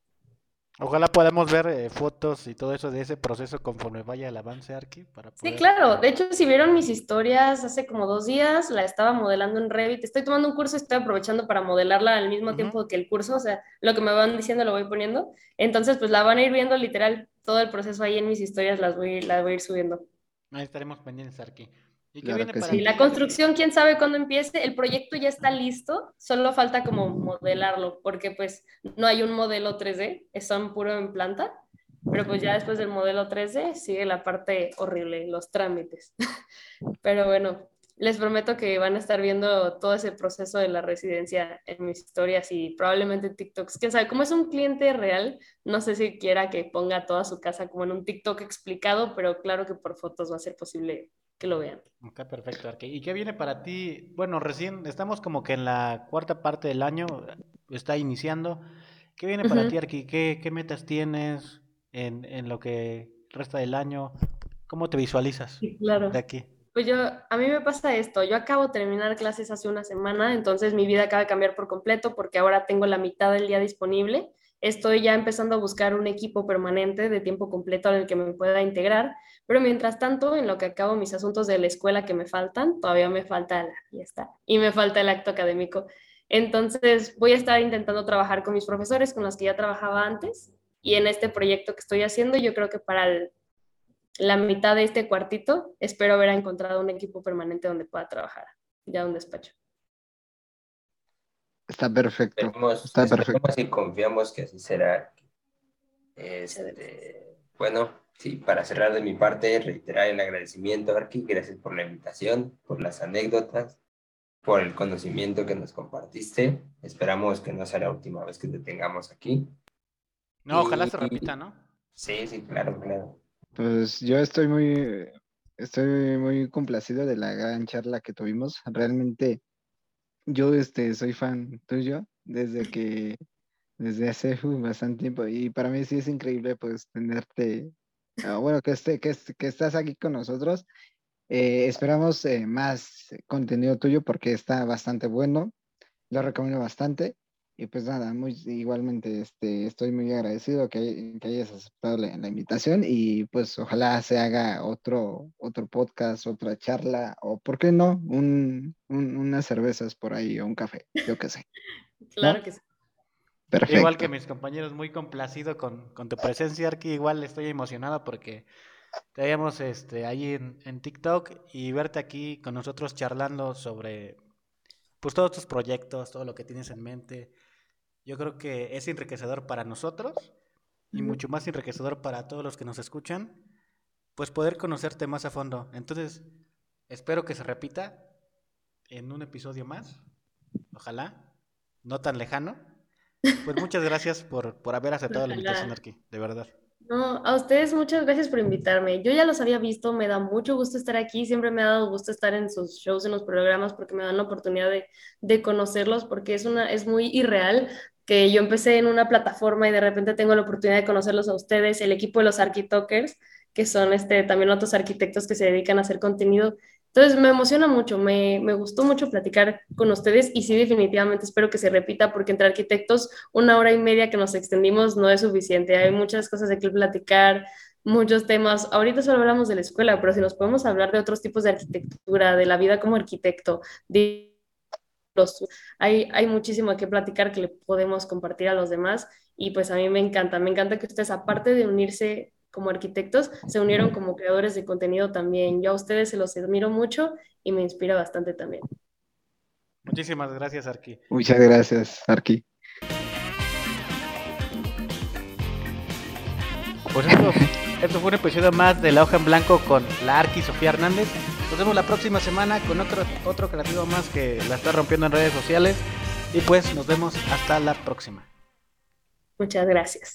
Ojalá podamos ver eh, fotos y todo eso de ese proceso conforme vaya el avance. Para Sí, claro. De hecho, si vieron mis historias hace como dos días, la estaba modelando en Revit. Estoy tomando un curso y estoy aprovechando para modelarla al mismo tiempo que el curso. O sea, lo que me van diciendo lo voy poniendo. Entonces, pues la van a ir viendo literal todo el proceso ahí en mis historias, las voy, las voy a ir subiendo. Ahí estaremos pendientes, Arki. ¿Y La construcción, quién sabe cuándo empiece, el proyecto ya está listo, solo falta como modelarlo, porque pues no hay un modelo 3D, son puro en planta. Pero pues ya después del modelo 3D sigue la parte horrible, los trámites. Pero bueno, les prometo que van a estar viendo todo ese proceso de la residencia en mis historias y probablemente TikToks. Quién sabe, como es un cliente real, no sé si quiera que ponga toda su casa como en un TikTok explicado, pero claro que por fotos va a ser posible que lo vean. Ok, perfecto, ¿Y qué viene para ti? Bueno, recién estamos como que en la cuarta parte del año, está iniciando. ¿Qué viene para ti, Arqui? ¿Qué, ¿Qué, metas tienes en, en, lo que resta del año? ¿Cómo te visualizas claro. de aquí? Pues yo, a mí me pasa esto, yo acabo de terminar clases hace una semana, entonces mi vida acaba de cambiar por completo porque ahora tengo la mitad del día disponible. Estoy ya empezando a buscar un equipo permanente de tiempo completo en el que me pueda integrar, pero mientras tanto, en lo que acabo mis asuntos de la escuela que me faltan, todavía me falta la fiesta y me falta el acto académico. Entonces voy a estar intentando trabajar con mis profesores con los que ya trabajaba antes y en este proyecto que estoy haciendo, yo creo que para el la mitad de este cuartito, espero haber encontrado un equipo permanente donde pueda trabajar, ya un despacho. Está perfecto. está perfecto. Y confiamos que así será. Este, bueno, sí, para cerrar de mi parte, reiterar el agradecimiento, Arki. Gracias por la invitación, por las anécdotas, por el conocimiento que nos compartiste. Esperamos que no sea la última vez que te tengamos aquí. No, ojalá se repita, ¿no? Sí, sí, claro, claro. Pues yo estoy muy, estoy muy complacido de la gran charla que tuvimos. Realmente yo este, soy fan tuyo desde que, desde hace bastante tiempo y para mí sí es increíble pues tenerte, ah, bueno, que, esté, que, que estás aquí con nosotros. Eh, esperamos eh, más contenido tuyo porque está bastante bueno, lo recomiendo bastante. Y pues nada, muy igualmente este, estoy muy agradecido que, que hayas aceptado la, invitación y pues ojalá se haga otro, otro podcast, otra charla o, ¿por qué no? Un, unas cervezas por ahí o un café, yo qué sé. claro que sí. Perfecto. Igual que mis compañeros, muy complacido con, con tu presencia, Arki. Igual estoy emocionado porque te veíamos este, ahí en, en TikTok y verte aquí con nosotros charlando sobre pues todos tus proyectos, todo lo que tienes en mente. Yo creo que es enriquecedor para nosotros y mucho más enriquecedor para todos los que nos escuchan, pues poder conocerte más a fondo. Entonces, espero que se repita en un episodio más, ojalá, no tan lejano. Pues muchas gracias por, por haber aceptado la invitación aquí, de verdad. No, a ustedes muchas gracias por invitarme. Yo ya los había visto, me da mucho gusto estar aquí, siempre me ha dado gusto estar en sus shows, en los programas, porque me dan la oportunidad de, de conocerlos, porque es, una, es muy irreal que yo empecé en una plataforma y de repente tengo la oportunidad de conocerlos a ustedes, el equipo de los Arquitokers, que son este, también otros arquitectos que se dedican a hacer contenido. Entonces me emociona mucho, me, me, gustó mucho platicar con ustedes y sí definitivamente espero que se repita porque entre arquitectos una hora y media que nos extendimos no es suficiente, hay muchas cosas de que platicar, muchos temas. Ahorita solo hablamos de la escuela, pero si nos podemos hablar de otros tipos de arquitectura, de la vida como arquitecto, de los, hay, hay muchísimo que platicar que le podemos compartir a los demás y pues a mí me encanta, me encanta que ustedes aparte de unirse como arquitectos, se unieron como creadores de contenido también. Yo a ustedes se los admiro mucho y me inspira bastante también. Muchísimas gracias, Arqui. Muchas gracias, Arqui. Pues esto, esto, fue un episodio más de La Hoja en Blanco con la Arqui Sofía Hernández. Nos vemos la próxima semana con otro, otro creativo más que la está rompiendo en redes sociales. Y pues nos vemos hasta la próxima. Muchas gracias.